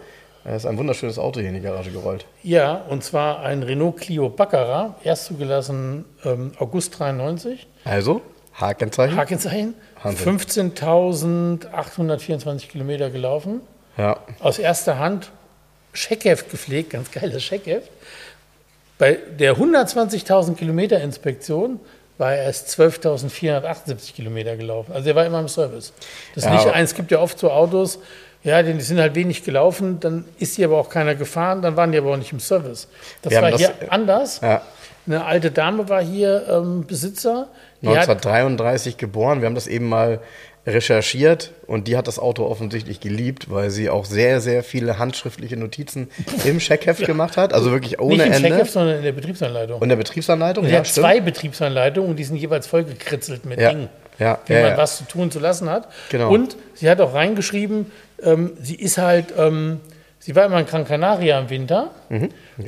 Es ist ein wunderschönes Auto hier in die Garage gerollt. Ja, und zwar ein Renault Clio Baccarat, erst zugelassen ähm, August 93. Also, Hakenzeichen. Hakenzeichen, Wahnsinn. 15.824 Kilometer gelaufen. Ja, aus erster Hand Scheckheft gepflegt, ganz geiles Scheckheft. Bei der 120.000 Kilometer Inspektion war er erst 12.478 Kilometer gelaufen. Also er war immer im Service. Das ist Ja, nicht eins, es gibt ja oft so Autos, ja, die sind halt wenig gelaufen, dann ist die aber auch keiner gefahren, dann waren die aber auch nicht im Service. Das Wir war das- hier anders. ja. Eine alte Dame war hier ähm, Besitzer. Die hat, 1933 geboren. Wir haben das eben mal recherchiert und die hat das Auto offensichtlich geliebt, weil sie auch sehr, sehr viele handschriftliche Notizen im Scheckheft gemacht hat. Also wirklich nicht ohne im Ende. Scheckheft, sondern in der Betriebsanleitung. Und der Betriebsanleitung, Und ja, hat zwei Betriebsanleitungen und die sind jeweils vollgekritzelt mit Ja, Dingen, ja, wie ja, man ja. was zu tun zu lassen hat. Genau. Und sie hat auch reingeschrieben, ähm, sie ist halt, ähm, sie war immer in Gran Canaria im Winter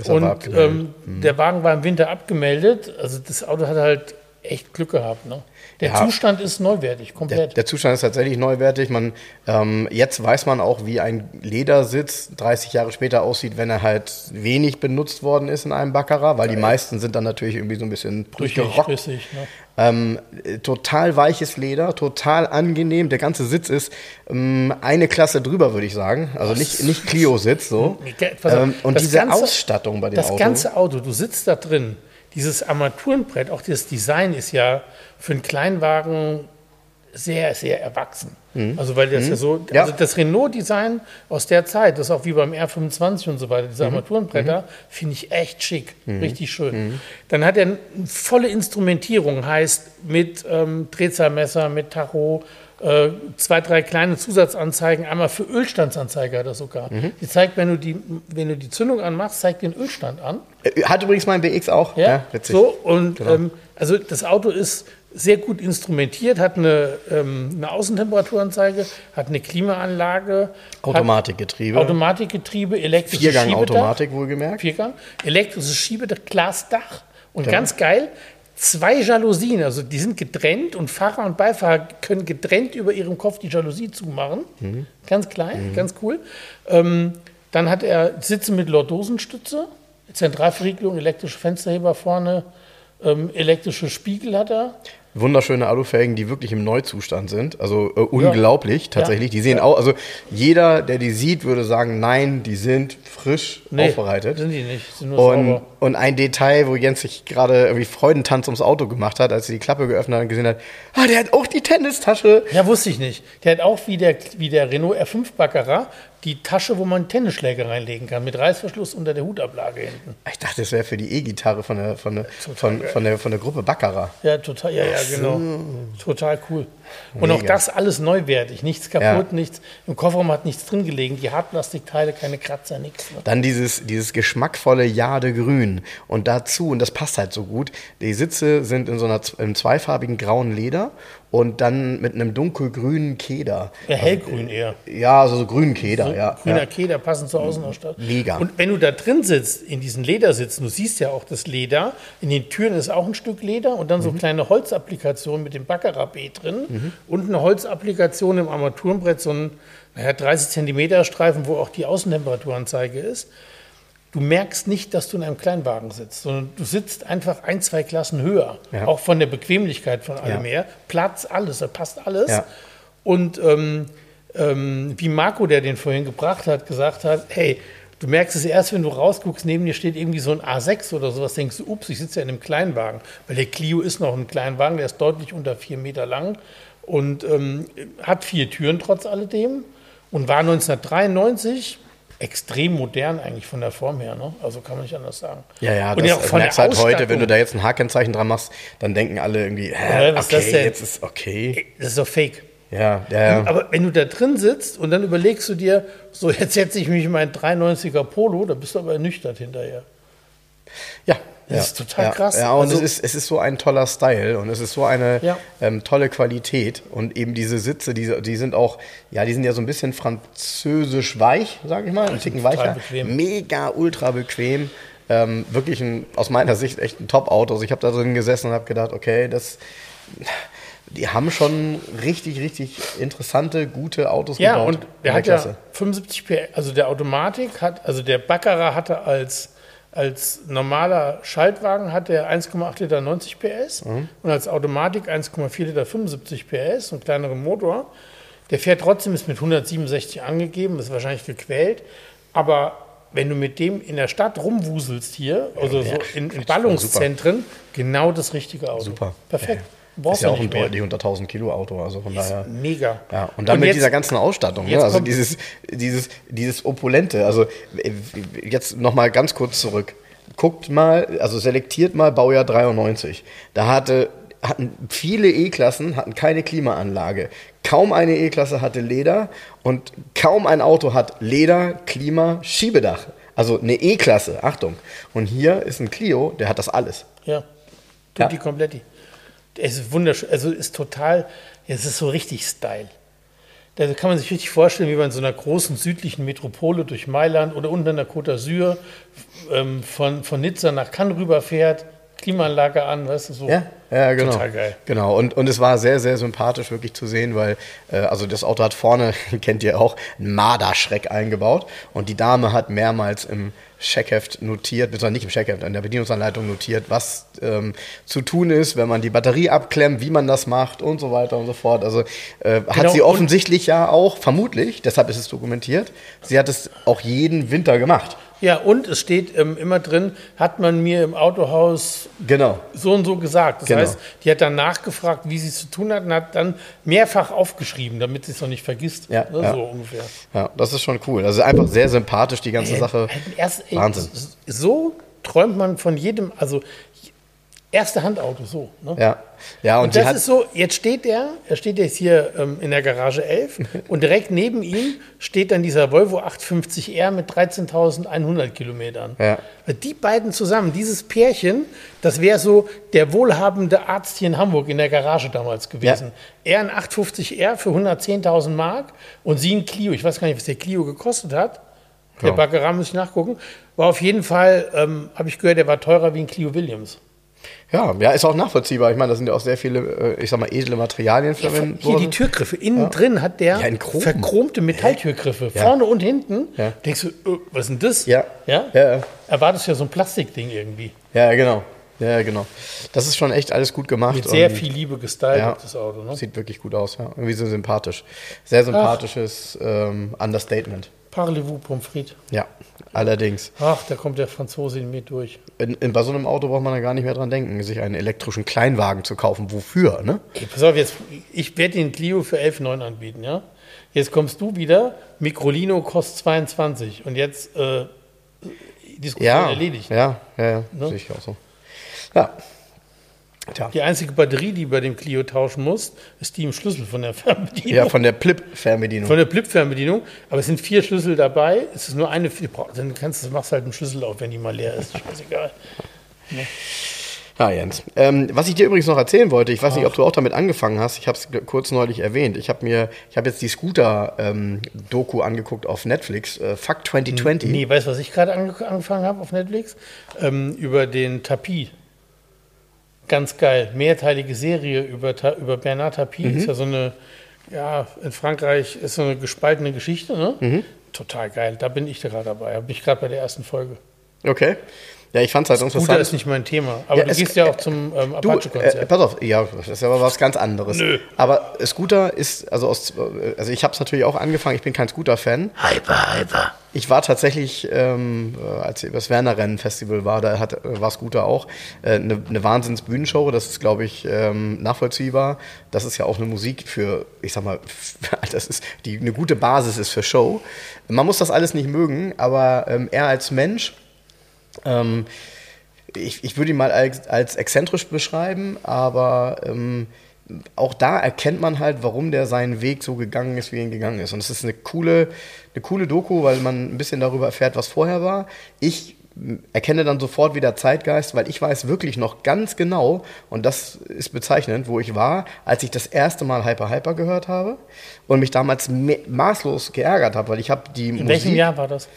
aber und ähm, der Wagen war im Winter abgemeldet. Also das Auto hat halt echt Glück gehabt. Ne? Der Ja. Zustand ist neuwertig, Der, komplett. der Zustand ist tatsächlich neuwertig. Man, ähm, jetzt weiß man auch, wie ein Ledersitz 30 Jahre später aussieht, wenn er halt wenig benutzt worden ist in einem Baccarat, weil die meisten sind dann natürlich irgendwie so ein bisschen durchgerockt. rissig. Ne? Ähm, äh, total weiches Leder, total angenehm. Der ganze Sitz ist ähm, eine Klasse drüber, würde ich sagen. Also nicht, nicht Clio-Sitz so. Ähm, und das diese ganze- Ausstattung bei dem Das Auto. ganze Auto, du sitzt da drin, dieses Armaturenbrett, auch das Design ist ja für einen Kleinwagen sehr, sehr erwachsen. Also weil das ja so, Mhm. Ja. also das Renault-Design aus der Zeit, das ist auch wie beim R25 und so weiter, Mhm. diese Armaturenbretter, finde ich echt schick, richtig schön. Dann hat er eine volle Instrumentierung, heißt mit ähm, Drehzahlmesser, mit Tacho, zwei, drei kleine Zusatzanzeigen, einmal für Ölstandsanzeige hat er sogar. Mhm. Die zeigt, wenn du die, wenn du die Zündung anmachst, zeigt den Ölstand an. Äh, Hat übrigens mein BX auch. Ja, witzig. so und Genau. ähm, also das Auto ist sehr gut instrumentiert, hat eine, ähm, eine Außentemperaturanzeige, hat eine Klimaanlage, Automatikgetriebe. Automatikgetriebe, elektrisches Viergang Schiebedach, Automatik wohlgemerkt. Viergang, elektrisches Schiebedach, Glasdach und ganz geil, zwei Jalousien, also die sind getrennt und Fahrer und Beifahrer können getrennt über ihrem Kopf die Jalousie zumachen. Mhm. Ganz klein, ganz cool. Ähm, dann hat er Sitze mit Lordosenstütze, Zentralverriegelung, elektrische Fensterheber vorne, ähm, elektrische Spiegel hat er. Wunderschöne Alufelgen, die wirklich im Neuzustand sind. Also äh, unglaublich tatsächlich. Die sehen Ja. auch, also jeder, der die sieht, würde sagen, nein, die sind frisch aufbereitet. sind die nicht, sind nur Und, sauber. und ein Detail, wo Jens sich gerade irgendwie Freudentanz ums Auto gemacht hat, als er die Klappe geöffnet hat und gesehen hat, ah, der hat auch die Tennistasche. Ja, wusste ich nicht. Der hat auch wie der, wie der Renault R5 Baccarat die Tasche, wo man Tennisschläge reinlegen kann, mit Reißverschluss unter der Hutablage hinten. Ich dachte, das wäre für die E-Gitarre von der, von, der, von, von, der, von der Gruppe Baccarat. Ja, total, ja, ja, genau. Total cool. Und auch das alles neuwertig, nichts kaputt, Ja. nichts. Im Kofferraum hat nichts drin gelegen, die Hartplastikteile, keine Kratzer, nichts. Dann dieses, dieses geschmackvolle Jadegrün. Und dazu, und das passt halt so gut, die Sitze sind in so einer im zweifarbigen grauen Leder und dann mit einem dunkelgrünen Keder. Ja, hellgrün eher. Ja, also so grünen Keder, ja. Grüner ja. Keder passend zur Außenausstattung. Mega. Und wenn du da drin sitzt, in diesen Ledersitzen, du siehst ja auch das Leder, in den Türen ist auch ein Stück Leder und dann so Mhm. kleine Holzapplikationen mit dem Baccarat B drin und eine Holzapplikation im Armaturenbrett, so ein naja, 30 Zentimeter Streifen, wo auch die Außentemperaturanzeige ist. Du merkst nicht, dass du in einem Kleinwagen sitzt, sondern du sitzt einfach ein, zwei Klassen höher. Ja. Auch von der Bequemlichkeit von allem Ja. her. Platz, alles, da passt alles. Ja. Und ähm, ähm, wie Marco, der den vorhin gebracht hat, gesagt hat, hey, du merkst es erst, wenn du rausguckst, neben dir steht irgendwie so ein A6 oder sowas, denkst du, ups, ich sitze ja in einem Kleinwagen. Weil der Clio ist noch ein Kleinwagen, der ist deutlich unter vier Meter lang und ähm, hat vier Türen trotz alledem und war 1993 extrem modern eigentlich von der Form her. Ne? Also kann man nicht anders sagen. Ja, ja, und das, ja auch das von der merkst halt heute, wenn du da jetzt ein Hakenzeichen dran machst, dann denken alle irgendwie, hä, Ja, was ist okay, das denn? jetzt ist okay. Das ist doch fake. Ja, ja, ja. Aber wenn du da drin sitzt und dann überlegst du dir, so jetzt setze ich mich in meinen 93er Polo, da bist du aber ernüchtert hinterher. Ja, Das ja, ist total ja, krass. Ja, und Also- es, ist, es ist so ein toller Style und es ist so eine Ja. ähm, tolle Qualität. Und eben diese Sitze, die, die sind auch, ja, die sind ja so ein bisschen französisch weich, sag ich mal, ein Ticken weicher. bequem. Mega ultra bequem. Ähm, wirklich ein, aus meiner Sicht echt ein Top-Auto. Also ich habe da drin gesessen und habe gedacht, okay, das. Die haben schon richtig, richtig interessante, gute Autos Ja, gebaut. und in der der hat Klasse. ja 75 PS, also der Automatik hat, also der Baccarat hatte als, als normaler Schaltwagen hat der 1,8 Liter 90 PS Mhm. und als Automatik 1,4 Liter 75 PS und kleineren Motor. Der fährt trotzdem, ist mit 167 angegeben, ist wahrscheinlich gequält, aber wenn du mit dem in der Stadt rumwuselst hier, also so in, in Ballungszentren, genau das richtige Auto. Super. Perfekt. Ist brauchst ja ja auch ein deutlich unter 1000 Kilo Auto, also von daher. Mega. Ja, und dann mit jetzt- dieser ganzen Ausstattung, ne? also dieses, dieses, dieses Opulente. Also äh, jetzt noch mal ganz kurz zurück. Guckt mal, also selektiert mal Baujahr 93. Da hatte, hatten viele E-Klassen hatten keine Klimaanlage. Kaum eine E-Klasse hatte Leder und kaum ein Auto hat Leder, Klima, Schiebedach. Also eine E-Klasse, Achtung. Und hier ist ein Clio, der hat das alles. Ja, tutti Ja. kompletti. Es ist wunderschön, also ist total, es ist so richtig Style. Da kann man sich richtig vorstellen, wie man in so einer großen südlichen Metropole durch Mailand oder unten an der Côte d'Azur ähm, von, von Nizza nach Cannes rüberfährt. Klimaanlage an, weißt du, so. Ja, ja, genau. Total geil. Genau. Und, und es war sehr, sehr sympathisch wirklich zu sehen, weil, äh, also das Auto hat vorne, kennt ihr auch, einen Marderschreck eingebaut. Und die Dame hat mehrmals im Checkheft notiert, beziehungsweise nicht im Checkheft, in der Bedienungsanleitung notiert, was ähm, zu tun ist, wenn man die Batterie abklemmt, wie man das macht und so weiter und so fort. Also äh, hat Genau, sie und- offensichtlich ja auch, vermutlich, deshalb ist es dokumentiert, sie hat es auch jeden Winter gemacht. Ja, und es steht ähm, immer drin, hat man mir im Autohaus Genau. so und so gesagt. Das Genau. heißt, die hat dann nachgefragt, wie sie es zu tun hat und hat dann mehrfach aufgeschrieben, damit sie es noch nicht vergisst. Ja, Ne, ja. So ungefähr. Ja, das ist schon cool. Also einfach sehr sympathisch, die ganze Sache. Äh, Erst, Wahnsinn. s- So träumt man von jedem, also erste Handauto, so. Ne? Ja, ja und, Und das ist so, jetzt steht er, er steht jetzt hier ähm, in der Garage 11 und direkt neben ihm steht dann dieser Volvo 850R mit 13.100 Kilometern. Ja. Die beiden zusammen, dieses Pärchen, das wäre so der wohlhabende Arzt hier in Hamburg in der Garage damals gewesen. Er ein 850R für 110.000 Mark und sie ein Clio. Ich weiß gar nicht, was der Clio gekostet hat. Der Ja. Baccarat muss ich nachgucken. War auf jeden Fall, ähm, habe ich gehört, der war teurer wie ein Clio Williams. Ja, ja, ist auch nachvollziehbar. Ich meine, da sind ja auch sehr viele, äh, ich sag mal, edle Materialien verwendet Hier die. Türgriffe. Innen drin hat der Ja, verchromte Metalltürgriffe. Vorne und hinten. Ja. Denkst du, äh, was ist denn das? Ja. Ja? Ja, ja. Erwartest ja so ein Plastikding irgendwie. Ja, genau. Ja, genau. Das ist schon echt alles gut gemacht. Mit sehr viel Liebe gestylt, Ja. das Auto. Ne? Sieht wirklich gut aus, ja. Irgendwie so sympathisch. Sehr sympathisches ähm, Understatement. Parlez-vous, Pommes frites. Ja, allerdings. Ach, da kommt der Franzose in mir durch. In, in, bei so einem Auto braucht man dann gar nicht mehr dran denken, sich einen elektrischen Kleinwagen zu kaufen. Wofür, ne? Ey, pass auf, jetzt, ich werde den Clio für 11,9 anbieten, ja? Jetzt kommst du wieder, Microlino kostet 22 und jetzt äh, Diskussion Ja, erledigt. ja, ja, ja. Ne? sehe ich auch so. Ja. Tja. Die einzige Batterie, die bei dem Clio tauschen musst, ist die im Schlüssel von der Fernbedienung. Ja, von der Plip-Fernbedienung. Von der Blip-Fernbedienung, aber es sind vier Schlüssel dabei. Es ist nur eine, dann kannst du, machst halt einen Schlüssel auf, wenn die mal leer ist. Scheißegal. Ja, Jens. Ähm, was ich dir übrigens noch erzählen wollte, ich weiß nicht, ob du auch damit angefangen hast, ich habe es kurz neulich erwähnt. Ich habe mir, ich habe jetzt die Scooter-Doku angeguckt auf Netflix, äh, Fuck 2020. Nee, weißt du, was ich gerade ange angefangen habe auf Netflix? Ähm, über den Tapie. Ganz geil. Mehrteilige Serie über, über Bernard Tapie. Mhm. Ist ja so eine, ja, in Frankreich ist so eine gespaltene Geschichte, ne? Mhm. Total geil. Da bin ich da gerade dabei. Da bin ich gerade bei der ersten Folge. Okay. Ja, ich fand es halt Scooter interessant. ist nicht mein Thema. Aber Ja, du es- gehst ja auch zum ähm, Du, äh, Apache-Konzert. pass auf, ja, das ist aber was ganz anderes. Nö. Aber Scooter ist, also aus, also ich habe es natürlich auch angefangen, ich bin kein Scooter-Fan. hyper, hyper. Ich war tatsächlich, ähm, äh, als das Werner-Rennen-Festival war, da hat, äh, war Scooter auch, äh, eine, eine Wahnsinns-Bühnenshow. Das ist, glaube ich, ähm, nachvollziehbar. Das ist ja auch eine Musik für, ich sag mal, das ist die eine gute Basis ist für Show. Man muss das alles nicht mögen, aber ähm, er als Mensch, ähm, ich, ich würde ihn mal als, als exzentrisch beschreiben, aber ähm, auch da erkennt man halt, warum der seinen Weg so gegangen ist, wie er ihn gegangen ist. Und es ist eine coole, eine coole Doku, weil man ein bisschen darüber erfährt, was vorher war. Ich erkenne dann sofort wieder Zeitgeist, weil ich weiß wirklich noch ganz genau, und das ist bezeichnend, wo ich war, als ich das erste Mal Hyper Hyper gehört habe und mich damals maßlos geärgert habe, weil ich habe die In welchem Jahr war das?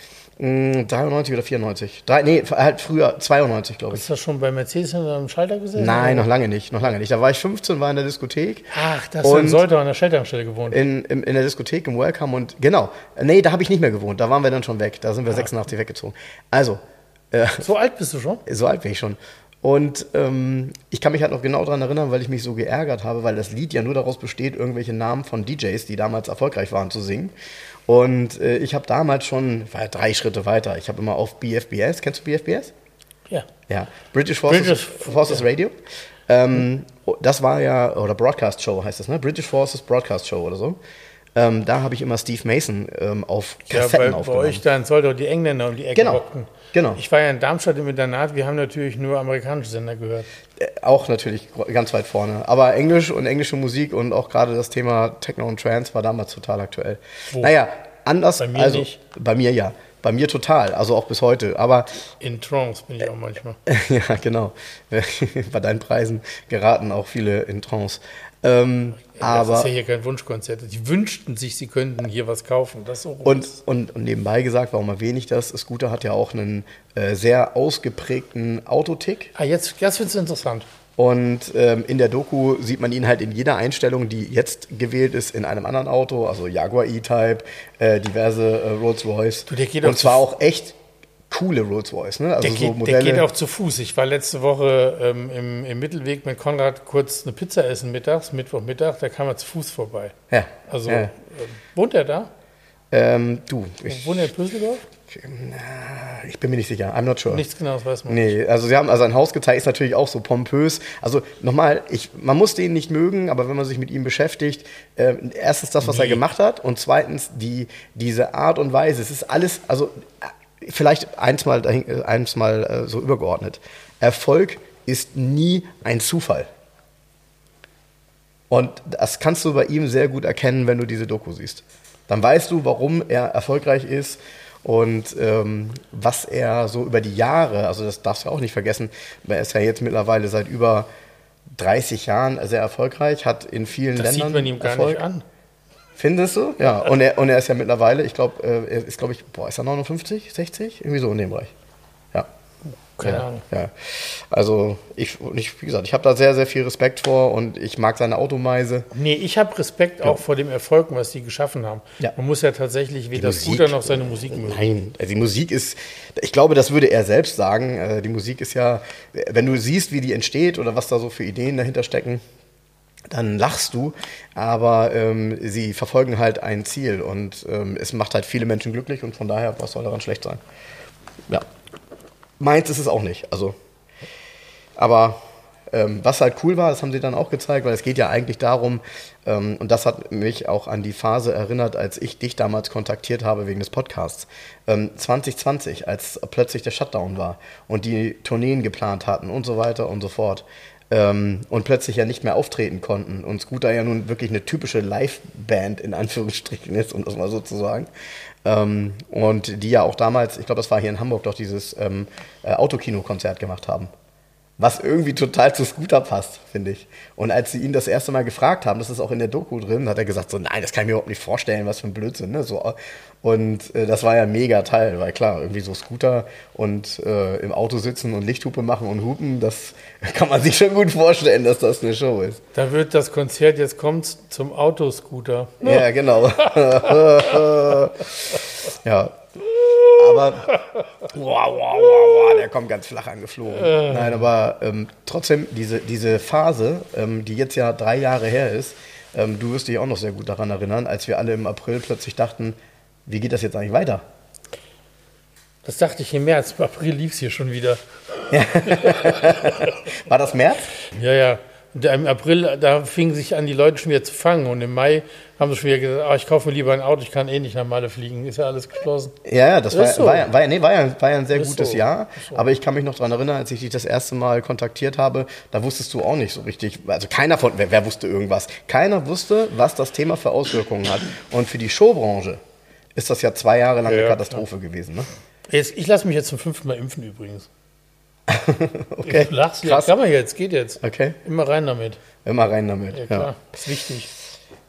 93 oder 94. Drei, nee, halt früher 92, glaube ich. Ist das schon bei Mercedes hinter einem Schalter gesessen? Nein, noch lange nicht, noch lange nicht. Da war ich 15, war in der Diskothek. Ach, das Und- und sollte an der Schalterstelle gewohnt. In, in, in der Diskothek im Welcome und genau. Nee, da habe ich nicht mehr gewohnt. Da waren wir dann schon weg. Da sind Ah. wir 86 weggezogen. Also, äh, So alt bist du schon? so alt bin ich schon. Und ähm, ich kann mich halt noch genau daran erinnern, weil ich mich so geärgert habe, weil das Lied ja nur daraus besteht, irgendwelche Namen von DJs, die damals erfolgreich waren, zu singen. Und äh, ich habe damals schon, war ja drei Schritte weiter, ich habe immer auf BFBS, kennst du BFBS? Ja. Ja, British Forces, British- Forces Radio. Ähm, das war ja, oder Broadcast Show heißt das, ne? British Forces Broadcast Show oder so. Ähm, da habe ich immer Steve Mason ähm, auf Ja, Kassetten weil bei aufgenommen. euch dann soll doch die Engländer um die Ecke Genau, genau. Ich war ja in Darmstadt im Internat, wir haben natürlich nur amerikanische Sender gehört. Auch natürlich ganz weit vorne. Aber Englisch und englische Musik und auch gerade das Thema Techno und Trance war damals total aktuell. Wo? Naja, anders. Bei mir also, nicht. Bei mir ja. Bei mir total, also auch bis heute. Aber In Trance bin ich auch manchmal. ja, genau. Bei deinen Preisen geraten auch viele in Trance. Ähm, das aber ist ja hier kein Wunschkonzert. Die wünschten sich, sie könnten hier was kaufen. Das so und, und, und nebenbei gesagt, warum erwähne ich das? Scooter hat ja auch einen äh, sehr ausgeprägten Autotick. ah, jetzt, jetzt wird es interessant. Und ähm, in der Doku sieht man ihn halt in jeder Einstellung, die jetzt gewählt ist, in einem anderen Auto, also Jaguar E-Type, äh, diverse äh, Rolls-Royce. Und zwar auch echt coole Rolls-Royce, ne? Also Der, so geht, der Modelle. geht auch zu Fuß. Ich war letzte Woche ähm, im, im Mittelweg mit Konrad kurz eine Pizza essen mittags, Mittwochmittag, da kam er zu Fuß vorbei. ja. Also ja. ähm, wohnt er da? Ähm, du, ich, Wohnt er in Pösseldorf? ich bin mir nicht sicher. I'm not sure. Nichts genaues weiß man. Nee, also sie haben also ein Haus gezeigt, ist natürlich auch so pompös. Also nochmal, ich, man muss den nicht mögen, aber wenn man sich mit ihm beschäftigt, äh, erstens das, was er Nee. gemacht hat und zweitens die, diese Art und Weise. Es ist alles, also äh, vielleicht eins mal, äh, eins mal äh, so übergeordnet. Erfolg ist nie ein Zufall. Und das kannst du bei ihm sehr gut erkennen, wenn du diese Doku siehst. Dann weißt du, warum er erfolgreich ist und ähm, was er so über die Jahre, also das darfst du auch nicht vergessen, er ist ja jetzt mittlerweile seit über 30 Jahren sehr erfolgreich, hat in vielen das Ländern sieht man ihm gar Erfolg. nicht an. Findest du? Ja, und er, und er ist ja mittlerweile, ich glaube, äh, er ist, glaube ich, boah, ist er 59, 60? Irgendwie so in dem Bereich. Ja. Keine ja, Ahnung. Ja. Also, ich, ich, wie gesagt, ich habe da sehr, sehr viel Respekt vor und ich mag seine Automeise. Nee, ich habe Respekt auch vor dem Erfolg, was die geschaffen haben. Ja. Man muss ja tatsächlich weder Scooter noch seine Musik mögen. Nein, also die Musik ist, ich glaube, das würde er selbst sagen. Äh, Die Musik ist ja, wenn du siehst, wie die entsteht oder was da so für Ideen dahinter stecken, dann lachst du, aber ähm, sie verfolgen halt ein Ziel und ähm, es macht halt viele Menschen glücklich und von daher, was soll daran schlecht sein? Ja. Meins ist es auch nicht, also. Aber ähm, was halt cool war, das haben sie dann auch gezeigt, weil es geht ja eigentlich darum, ähm, und das hat mich auch an die Phase erinnert, als ich dich damals kontaktiert habe wegen des Podcasts. Ähm, 2020, als plötzlich der Shutdown war und die Tourneen geplant hatten und so weiter und so fort. Ähm, und plötzlich ja nicht mehr auftreten konnten. Und Scooter ja nun wirklich eine typische Live-Band in Anführungsstrichen ist, um das mal so zu sagen. Ähm, und die ja auch damals, ich glaube, das war hier in Hamburg, doch dieses ähm, äh, Autokino-Konzert gemacht haben. Was irgendwie total zu Scooter passt, finde ich. Und als sie ihn das erste Mal gefragt haben, das ist auch in der Doku drin, hat er gesagt, so, nein, das kann ich mir überhaupt nicht vorstellen, was für ein Blödsinn. Ne? So, und äh, das war ja ein mega Teil, weil klar, irgendwie so Scooter und äh, im Auto sitzen und Lichthupe machen und hupen, das kann man sich schon gut vorstellen, dass das eine Show ist. Da wird das Konzert, jetzt kommt zum Autoscooter. Ja, genau. ja. Aber wow, wow, wow, wow, der kommt ganz flach angeflogen. Nein, aber ähm, trotzdem, diese, diese Phase, ähm, die jetzt ja drei Jahre her ist, ähm, du wirst dich auch noch sehr gut daran erinnern, als wir alle im April plötzlich dachten, wie geht das jetzt eigentlich weiter? Das dachte ich im März. Im April lief es hier schon wieder. War das März? Ja, ja. Und Im April, da fingen sich an, die Leute schon wieder zu fangen. Und im Mai haben sie schon wieder gesagt, ah, ich kaufe mir lieber ein Auto, ich kann eh nicht nach Malle fliegen. Ist ja alles geschlossen. Ja, ja, das war, so. war, ja, war, ja, nee, war, ja, war ja ein sehr Ist gutes so. Jahr. So. Aber ich kann mich noch daran erinnern, als ich dich das erste Mal kontaktiert habe, da wusstest du auch nicht so richtig. Also keiner von, wer, wer wusste irgendwas? Keiner wusste, was das Thema für Auswirkungen hat. Und für die Showbranche ist das ja zwei Jahre lang eine Ja, Katastrophe gewesen. Ne? Jetzt, ich lasse mich jetzt zum fünften Mal impfen übrigens. Okay, Du lachst, ja, krass. kann man jetzt, geht jetzt. Okay, Immer rein damit. immer rein damit. Ja, Ja, klar. Ist wichtig.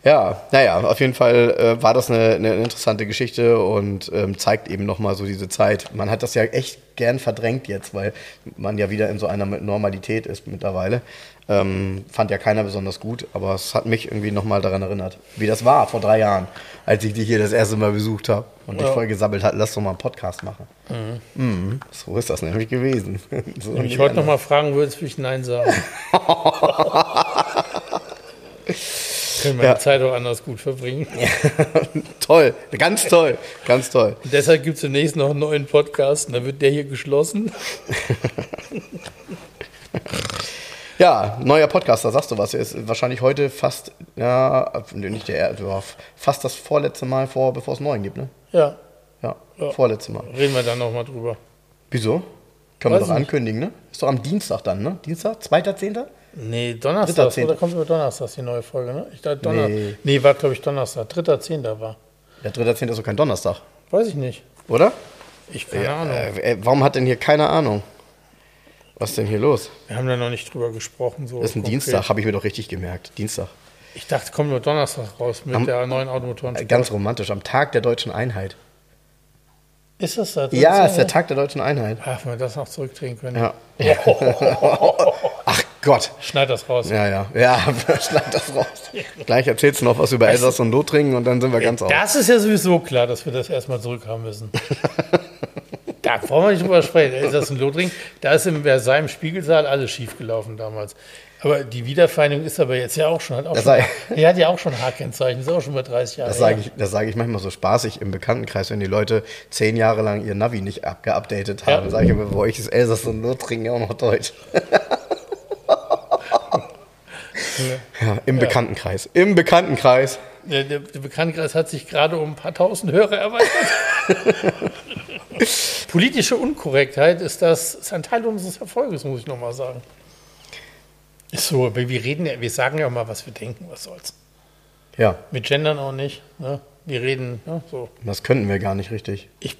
ja naja, auf jeden Fall äh, war das eine, eine interessante Geschichte und ähm, zeigt eben nochmal so diese Zeit. Man hat das ja echt gern verdrängt jetzt, weil man ja wieder in so einer Normalität ist mittlerweile. Ähm, fand ja keiner besonders gut, aber es hat mich irgendwie nochmal daran erinnert, wie das war vor drei Jahren, als ich dich hier das erste Mal besucht habe und dich Ja. voll gesammelt hat, lass doch mal einen Podcast machen. Mhm. So ist das nämlich gewesen. so Wenn ich heute nochmal fragen würde, würde ich Nein sagen. Können wir Ja. die Zeit auch anders gut verbringen. toll, ganz toll, ganz toll. Und deshalb gibt es demnächst noch einen neuen Podcast und dann wird der hier geschlossen. Ja, neuer Podcaster, sagst du was? Er ist wahrscheinlich heute fast, ja, nicht der, ja, fast das vorletzte Mal vor, bevor es einen neuen gibt, ne? Ja, Ja, Ja. vorletzte Mal. reden wir dann nochmal drüber. Wieso? Können wir Weiß doch nicht. ankündigen, ne? Ist doch am Dienstag dann, ne? Dienstag, 2.10.? Nee, Donnerstag, oder kommt über Donnerstag die neue Folge, ne? Ich dachte Donner Nee. nee. war glaube ich Donnerstag. Dritter, Zehnter war. Ja, 3.10. ist doch kein Donnerstag, Weiß ich nicht. oder? Ich keine Ahnung. Äh, warum hat denn hier keine Ahnung? Was ist denn hier los? Wir haben da noch nicht drüber gesprochen. So das ist ein konkret. Dienstag, habe ich mir doch richtig gemerkt. Dienstag. Ich dachte, kommt nur Donnerstag raus mit Am- der neuen Automotoren. Äh, Ganz romantisch, am Tag der deutschen Einheit. Ist das da? Ja, ist der Tag der deutschen Einheit. Ach, wenn wir das noch zurückdrehen können. Ja. Ach Gott. Schneid das raus. Ja, ja. Ja, schneid das raus. Gleich erzählst du noch was über Elsass und Lothringen und dann sind wir ganz auf. Das ist ja sowieso klar, dass wir das erstmal zurückhaben müssen. da brauchen wir nicht drüber sprechen. Ist das ein Lothringen? Da ist im Versailles im Spiegelsaal alles schiefgelaufen damals. Aber die Wiedervereinigung ist aber jetzt ja auch schon. Hat auch Das schon die hat ja auch schon H-Kennzeichen. Ist auch schon bei 30 Jahren. Das sage ich, das sage ich manchmal so spaßig im Bekanntenkreis, wenn die Leute zehn Jahre lang ihr Navi nicht abgeupdatet haben. Ja. Sage ich immer, bei euch ist Elsass und Lothringen ja auch noch Deutsch. ja, im Bekanntenkreis. Im Bekanntenkreis. Der, der Bekanntenkreis hat sich gerade um ein paar tausend Hörer erweitert. Politische Unkorrektheit ist das ist ein Teil unseres Erfolges, muss ich nochmal sagen. Ist so, wir reden ja, wir sagen ja mal, was wir denken, was soll's. Ja, Mit Gendern auch nicht. Ne? Wir reden ne, so. das könnten wir gar nicht richtig. Ich,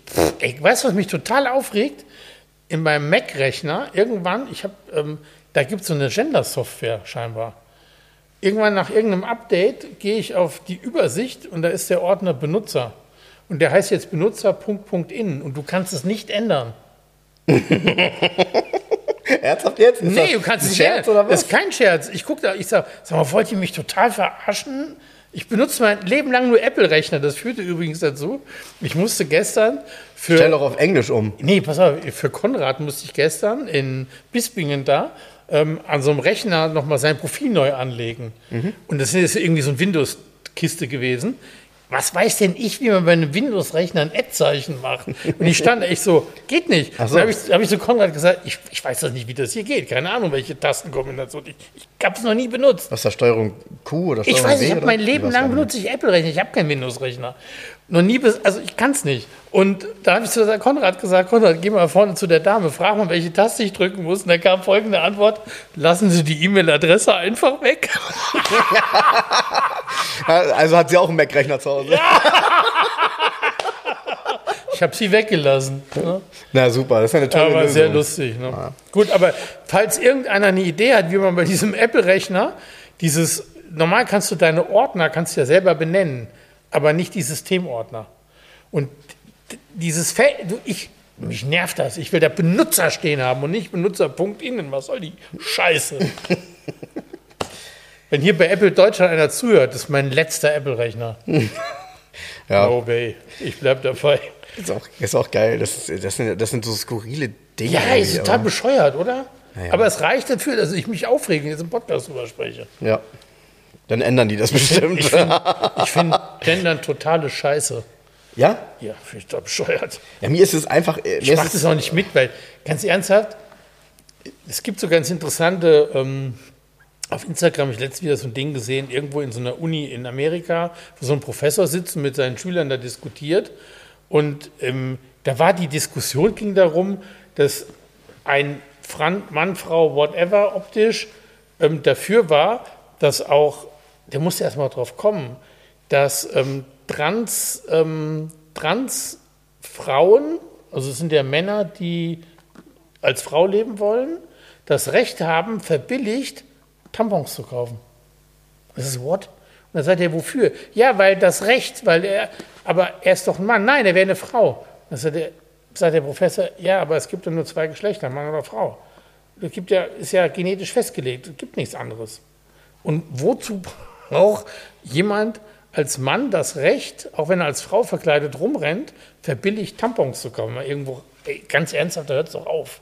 weißt du, was mich total aufregt? In meinem Mac-Rechner, irgendwann, ich habe, ähm, da gibt es so eine Gender-Software scheinbar. Irgendwann nach irgendeinem Update gehe ich auf die Übersicht und da ist der Ordner Benutzer. Und der heißt jetzt Benutzer Punkt, Punkt in und du kannst es nicht ändern. Ernsthaft jetzt? Ist nee, du kannst es nicht ändern. Das ist kein Scherz. Ich gucke da, ich sage, sag mal, wollt ihr mich total verarschen? Ich benutze mein Leben lang nur Apple-Rechner. Das führte übrigens dazu. Ich musste gestern für. Stell doch auf Englisch um. Nee, pass auf, für Konrad musste ich gestern in Bispingen da ähm, an so einem Rechner nochmal sein Profil neu anlegen. Und das ist irgendwie so ein Windows-Kiste gewesen. Was weiß denn ich, wie man bei einem Windows-Rechner ein Ad-Zeichen macht? Und ich stand echt so, geht nicht. Ach so. Dann habe ich, hab ich zu Konrad gesagt, ich, ich weiß das nicht, wie das hier geht. Keine Ahnung, welche Tastenkombination. Ich, ich habe es noch nie benutzt. Was ist das Steuerung Q oder Steuerung Ich weiß, W ich habe mein Leben lang benutze ich Apple-Rechner. Ich habe keinen Windows-Rechner. Noch nie, bis, also ich kann es nicht. Und da habe ich zu Konrad gesagt, Konrad, geh mal vorne zu der Dame, frag mal, welche Taste ich drücken muss. Und dann kam folgende Antwort, lassen Sie die E-Mail-Adresse einfach weg. Also hat sie auch einen Mac-Rechner zu Hause. Ich habe sie weggelassen. Ne? Na super, das ist ja eine tolle Aber Lösung. sehr lustig. Ne? Gut, aber falls irgendeiner eine Idee hat, wie man bei diesem Apple-Rechner dieses, normal kannst du deine Ordner, kannst du ja selber benennen, aber nicht die Systemordner. Und dieses Feld, ich, mich nervt das. Ich will da Benutzer stehen haben und nicht Benutzer.innen. innen. Was soll die Scheiße? Wenn hier bei Apple Deutschland einer zuhört, das ist mein letzter Apple-Rechner. Ja, No way. Ich bleib dabei. ist auch, ist auch geil. Das, ist, das, sind, das sind so skurrile Dinge. Ja, ist total aber- bescheuert, oder? Naja. Aber es reicht dafür, dass ich mich aufrege und jetzt im Podcast drüber spreche. Ja. Dann ändern die das bestimmt. Ich finde find Gendern totale Scheiße. ja? Ja, finde ich total bescheuert. Ja, mir ist es einfach. äh, Ich mache das auch nicht mit, weil, ganz ernsthaft, es gibt so ganz interessante, ähm, auf Instagram habe ich letztens wieder so ein Ding gesehen, irgendwo in so einer Uni in Amerika, wo so ein Professor sitzt und mit seinen Schülern da diskutiert. Und ähm, da war die Diskussion, ging darum, dass ein Mann, Frau, whatever, optisch ähm, dafür war, dass auch, der musste erst mal drauf kommen, dass ähm, Trans, ähm, Transfrauen, also es sind ja Männer, die als Frau leben wollen, das Recht haben, verbilligt Tampons zu kaufen. Das ist what? Und dann sagt er, wofür? Ja, weil das Recht, weil er, aber er ist doch ein Mann. Nein, er wäre eine Frau. Dann sagt der, sagt der Professor, ja, aber es gibt ja nur zwei Geschlechter, Mann oder Frau. Es gibt ja, ist ja genetisch festgelegt, es gibt nichts anderes. Und wozu braucht jemand als Mann das Recht, auch wenn er als Frau verkleidet rumrennt, verbilligt Tampons zu kaufen? Mal irgendwo, ey, ganz ernsthaft, da hört es doch auf.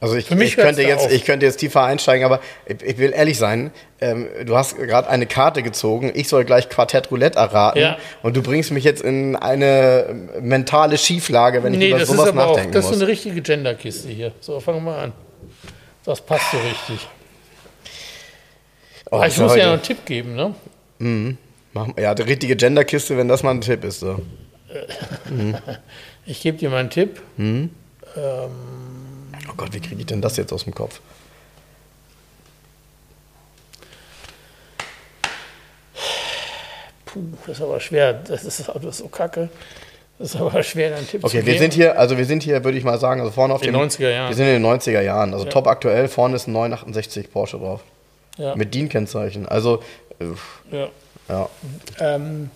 also ich, ich, könnte jetzt, auf. ich könnte jetzt tiefer einsteigen, aber ich, ich will ehrlich sein. Ähm, du hast gerade eine Karte gezogen. Ich soll gleich Quartett Roulette erraten. Ja. Und du bringst mich jetzt in eine mentale Schieflage, wenn ich Nee, über das ist sowas aber auch, das ist so eine richtige Genderkiste hier. So, fangen wir mal an. Das passt so richtig. Oh, Aber ich muss ja heute. noch einen Tipp geben, ne? Mach, ja, die richtige Genderkiste, wenn das mal ein Tipp ist. So. Ich gebe dir mal einen Tipp. Oh Gott, wie kriege ich denn das jetzt aus dem Kopf? Puh, das ist aber schwer. Das ist das Auto ist so kacke. Das ist aber schwer, dann Tipp Okay, zu wir geben. sind hier, also wir sind hier, würde ich mal sagen, also vorne auf dem. den 90er Jahren. Wir sind in den 90er Jahren. Also Ja. top aktuell, vorne ist ein 968 Porsche drauf. Ja, Mit DIN-Kennzeichen. Also, ja. ja, Ähm,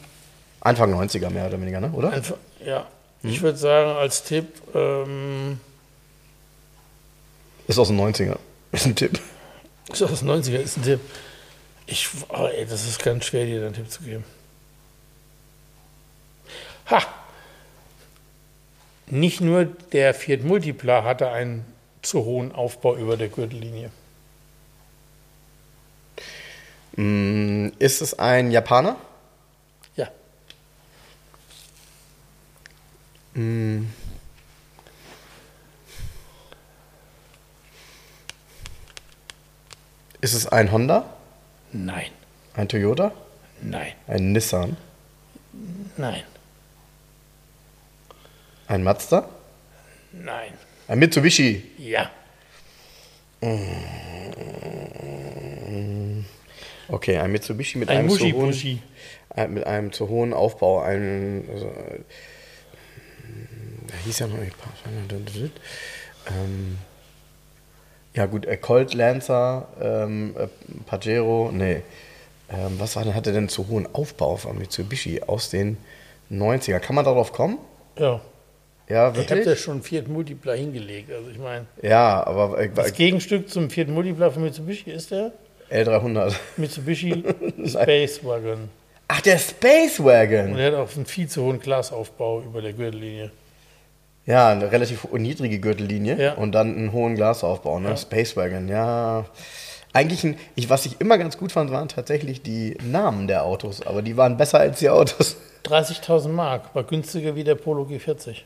Anfang 90er mehr oder weniger, ne? oder? einfach, ja. Hm? Ich würde sagen, als Tipp, ähm, Ist aus den 90er. Ist ein Tipp. ist aus den 90er, ist ein Tipp. Ich, oh, ey, das ist ganz schwer, dir einen Tipp zu geben. Ha! Nicht nur der Fiat Multipla hatte einen zu hohen Aufbau über der Gürtellinie. Mm, Ist es ein Japaner? Ja. Ist es ein Honda? Nein. Ein Toyota? Nein. Ein Nissan? Nein. Ein Mazda? Nein. Ein Mitsubishi? Ja. Okay, ein Mitsubishi mit Ein einem zu hohen, Muschi-Puschi. ein- mit einem zu hohen Aufbau. Ein, also, äh, da hieß ja noch nicht. Ähm, ja gut, äh, Colt Lancer, ähm, äh, Pajero, nee. Ähm, was war denn, hatte denn zu hohen Aufbau von Mitsubishi aus den 90er? Kann man darauf kommen? Ja. Ja, Ich habe wirklich? da schon Fiat Multipla hingelegt. Also ich meine, Ja, aber äh, das Gegenstück zum Fiat Multipla von Mitsubishi ist der L300. Mitsubishi Space Wagon. Ach, der Space Und Wagon. er hat auch einen viel zu hohen Glasaufbau über der Gürtellinie. Ja, eine relativ niedrige Gürtellinie Ja. und dann einen hohen Glasaufbau, ne? Ja. Space Wagon, ja. Eigentlich, ein, ich, was ich immer ganz gut fand, waren tatsächlich die Namen der Autos, aber die waren besser als die Autos. 30.000 Mark, war günstiger wie der Polo G40.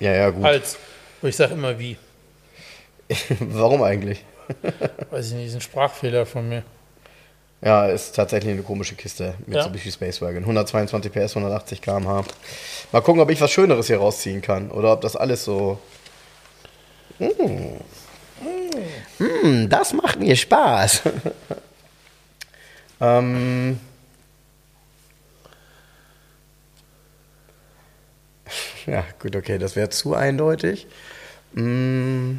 Ja, ja, gut. Als, ich sage immer wie. Warum eigentlich? Weiß ich nicht, ist ein Sprachfehler von mir. Ja, ist tatsächlich eine komische Kiste. Ja. Mitsubishi Space Wagon. 122 PS, 180 km/h. Mal gucken, ob ich was Schöneres hier rausziehen kann. Oder ob das alles so. Mm. Mm, das macht mir Spaß. ähm. Ja, gut, okay, das wäre zu eindeutig. Mm.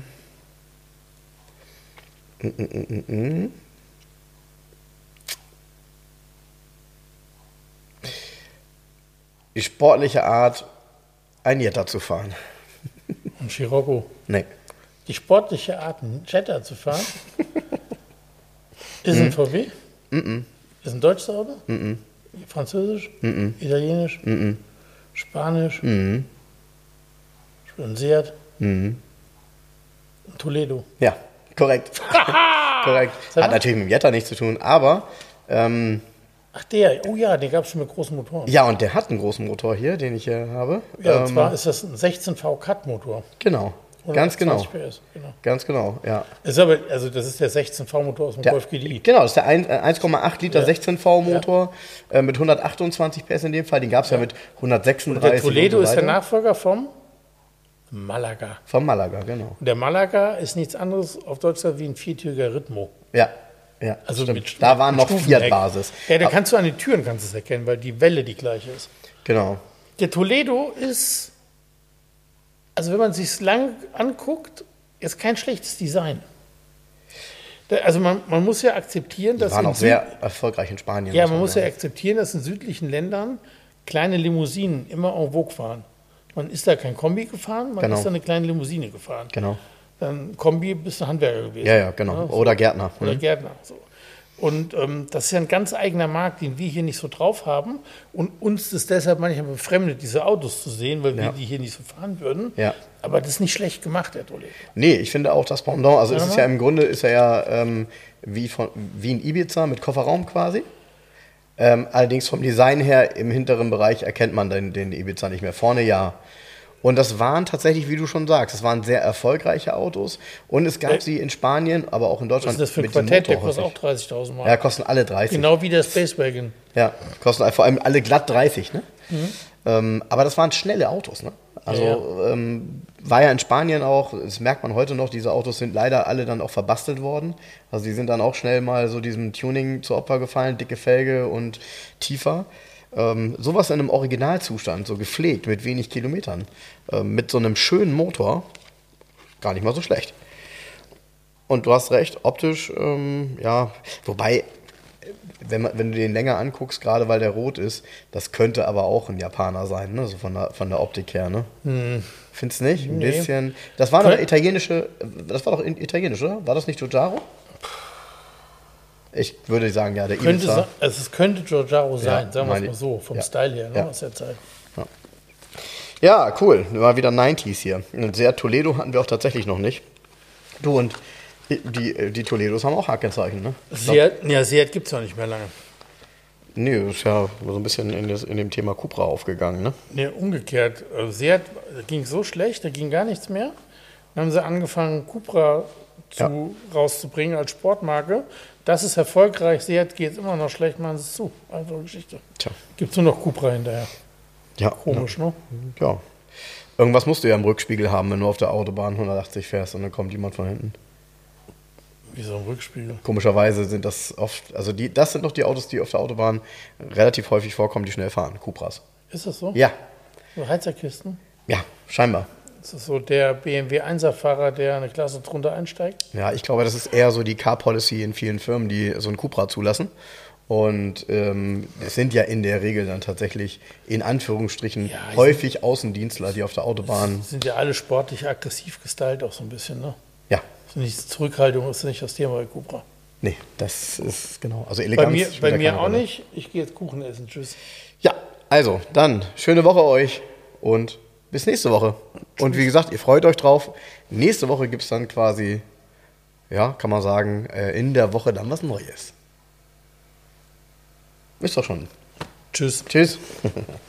Die sportliche Art, ein Jetta zu fahren. Und Scirocco. Nee. Die sportliche Art, einen Jetta zu fahren, ist ein VW? Ist ein deutsches Auto? Französisch? Italienisch? Spanisch? Ein Seat? Ein Toledo? Ja, korrekt. korrekt. Hat natürlich mit dem Jetta nichts zu tun, aber ähm, Ach der, oh ja, den gab es schon mit großen Motoren. ja, und der hat einen großen Motor hier, den ich hier habe. Ja, und ähm, zwar ist das ein 16V Cut-Motor. genau. Ganz genau. 120 PS, genau. Ganz genau, ja. Ist aber, also das ist der 16V-Motor aus dem Der, Golf GDI. genau, das ist der ein- äh, 1,8 Liter Ja. 16V Motor äh, mit 128 PS in dem Fall. Den gab es ja. mit 136 Der Toledo und so ist der. Nachfolger vom Malaga. Vom Malaga, genau. Und der Malaga ist nichts anderes auf Deutschland wie ein viertüriger Rhythmo. Ja, ja. Also stimmt. mit, da war mit noch Stufenheck. Fiat-Basis. Ja, da kannst du an den Türen kannst es erkennen, weil die Welle die gleiche ist. Genau. Der Toledo ist, also wenn man sich lang anguckt, ist kein schlechtes Design. Also man, man muss ja akzeptieren, Die dass waren in auch Süd- sehr erfolgreich in Spanien. ja, man muss ja akzeptieren, dass in südlichen Ländern kleine Limousinen immer en vogue fahren. Man ist da kein Kombi gefahren, man Genau. ist da eine kleine Limousine gefahren. Genau. Dann Kombi bist du Handwerker gewesen. Ja, ja, genau. so. Oder Gärtner. Oder Mhm. Gärtner. So. Und ähm, das ist ja ein ganz eigener Markt, den wir hier nicht so drauf haben. Und uns ist deshalb manchmal befremdet, diese Autos zu sehen, weil Ja. wir die hier nicht so fahren würden. Ja. Aber das ist nicht schlecht gemacht, der Toledo. Nee, ich finde auch das Pendant, also ist es ja im Grunde ist er ja ähm, wie, von, wie ein Ibiza mit Kofferraum quasi. Ähm, allerdings vom Design her im hinteren Bereich erkennt man den, den Ibiza nicht mehr. Vorne ja. Und das waren tatsächlich, wie du schon sagst, das waren sehr erfolgreiche Autos. Und es gab Äh, sie in Spanien, aber auch in Was Deutschland. ist das für ein Quartett? Der kostet auch häufig. 30.000 Mark. Ja, kosten alle 30. Genau wie der Space Wagon. Ja, kosten vor allem alle glatt 30, ne? Ähm, aber das waren schnelle Autos, ne? Also Ja, Ähm, war ja in Spanien auch, das merkt man heute noch, diese Autos sind leider alle dann auch verbastelt worden. Also die sind dann auch schnell mal so diesem Tuning zu Opfer gefallen, dicke Felge und tiefer. Ähm, sowas in einem Originalzustand, so gepflegt, mit wenig Kilometern, ähm, mit so einem schönen Motor, gar nicht mal so schlecht. Und du hast recht, optisch, ähm, ja, wobei, wenn, man, wenn du den länger anguckst, gerade weil der rot ist, das könnte aber auch ein Japaner sein, ne? so von der, von der Optik her. Ne? Hm. Findest du nicht? Ein nee. bisschen. Das war doch italienische, das war doch italienisch, oder? War das nicht Giugiaro? Ich würde sagen, ja, der könnte Ibiza. Also es könnte Giorgiaro sein, ja, sagen wir es mal so, vom ja. Style her, ne, ja. aus der Zeit. Ja. cool. War wieder 90s hier. Sehr Toledo hatten wir auch tatsächlich noch nicht. Du und die, die Toledos haben auch Hakenzeichen, ne? Seat, ja, Seat gibt es ja nicht mehr lange. Nee, das ist ja so ein bisschen in, das, in dem Thema Cupra aufgegangen, ne? Nee, umgekehrt. Also Seat ging so schlecht, da ging gar nichts mehr. Dann haben sie angefangen, Cupra zu, ja. rauszubringen als Sportmarke. Das ist erfolgreich. Seat geht es immer noch schlecht, machen sie es zu. Also Geschichte. Tja. Gibt es nur noch Cupra hinterher. Ja. Komisch, ja. ne? Ja. Irgendwas musst du ja im Rückspiegel haben, wenn du auf der Autobahn 180 fährst und dann kommt jemand von hinten. Wie so ein Rückspiegel. Komischerweise sind das oft, also die, das sind doch die Autos, die auf der Autobahn relativ häufig vorkommen, die schnell fahren. Cupras. Ist das so? Ja. So Heizerkisten? Ja, scheinbar. Ist das so der BMW 1er-Fahrer, der eine Klasse drunter einsteigt? Ja, ich glaube, das ist eher so die Car-Policy in vielen Firmen, die so ein Cupra zulassen. Und ähm, es sind ja in der Regel dann tatsächlich in Anführungsstrichen ja, häufig Außendienstler, die auf der Autobahn. Sind ja alle sportlich aggressiv gestylt, auch so ein bisschen, ne? Nicht Zurückhaltung ist nicht das Thema bei Cupra. Nee, das ist genau. Also Eleganz. Bei mir, bei mir auch Rolle. nicht. Ich gehe jetzt Kuchen essen. Tschüss. Ja, also dann schöne Woche euch und bis nächste Woche. Und wie gesagt, ihr freut euch drauf. Nächste Woche gibt es dann quasi, ja, kann man sagen, äh, in der Woche dann was Neues. Ist doch schon. Tschüss. Tschüss.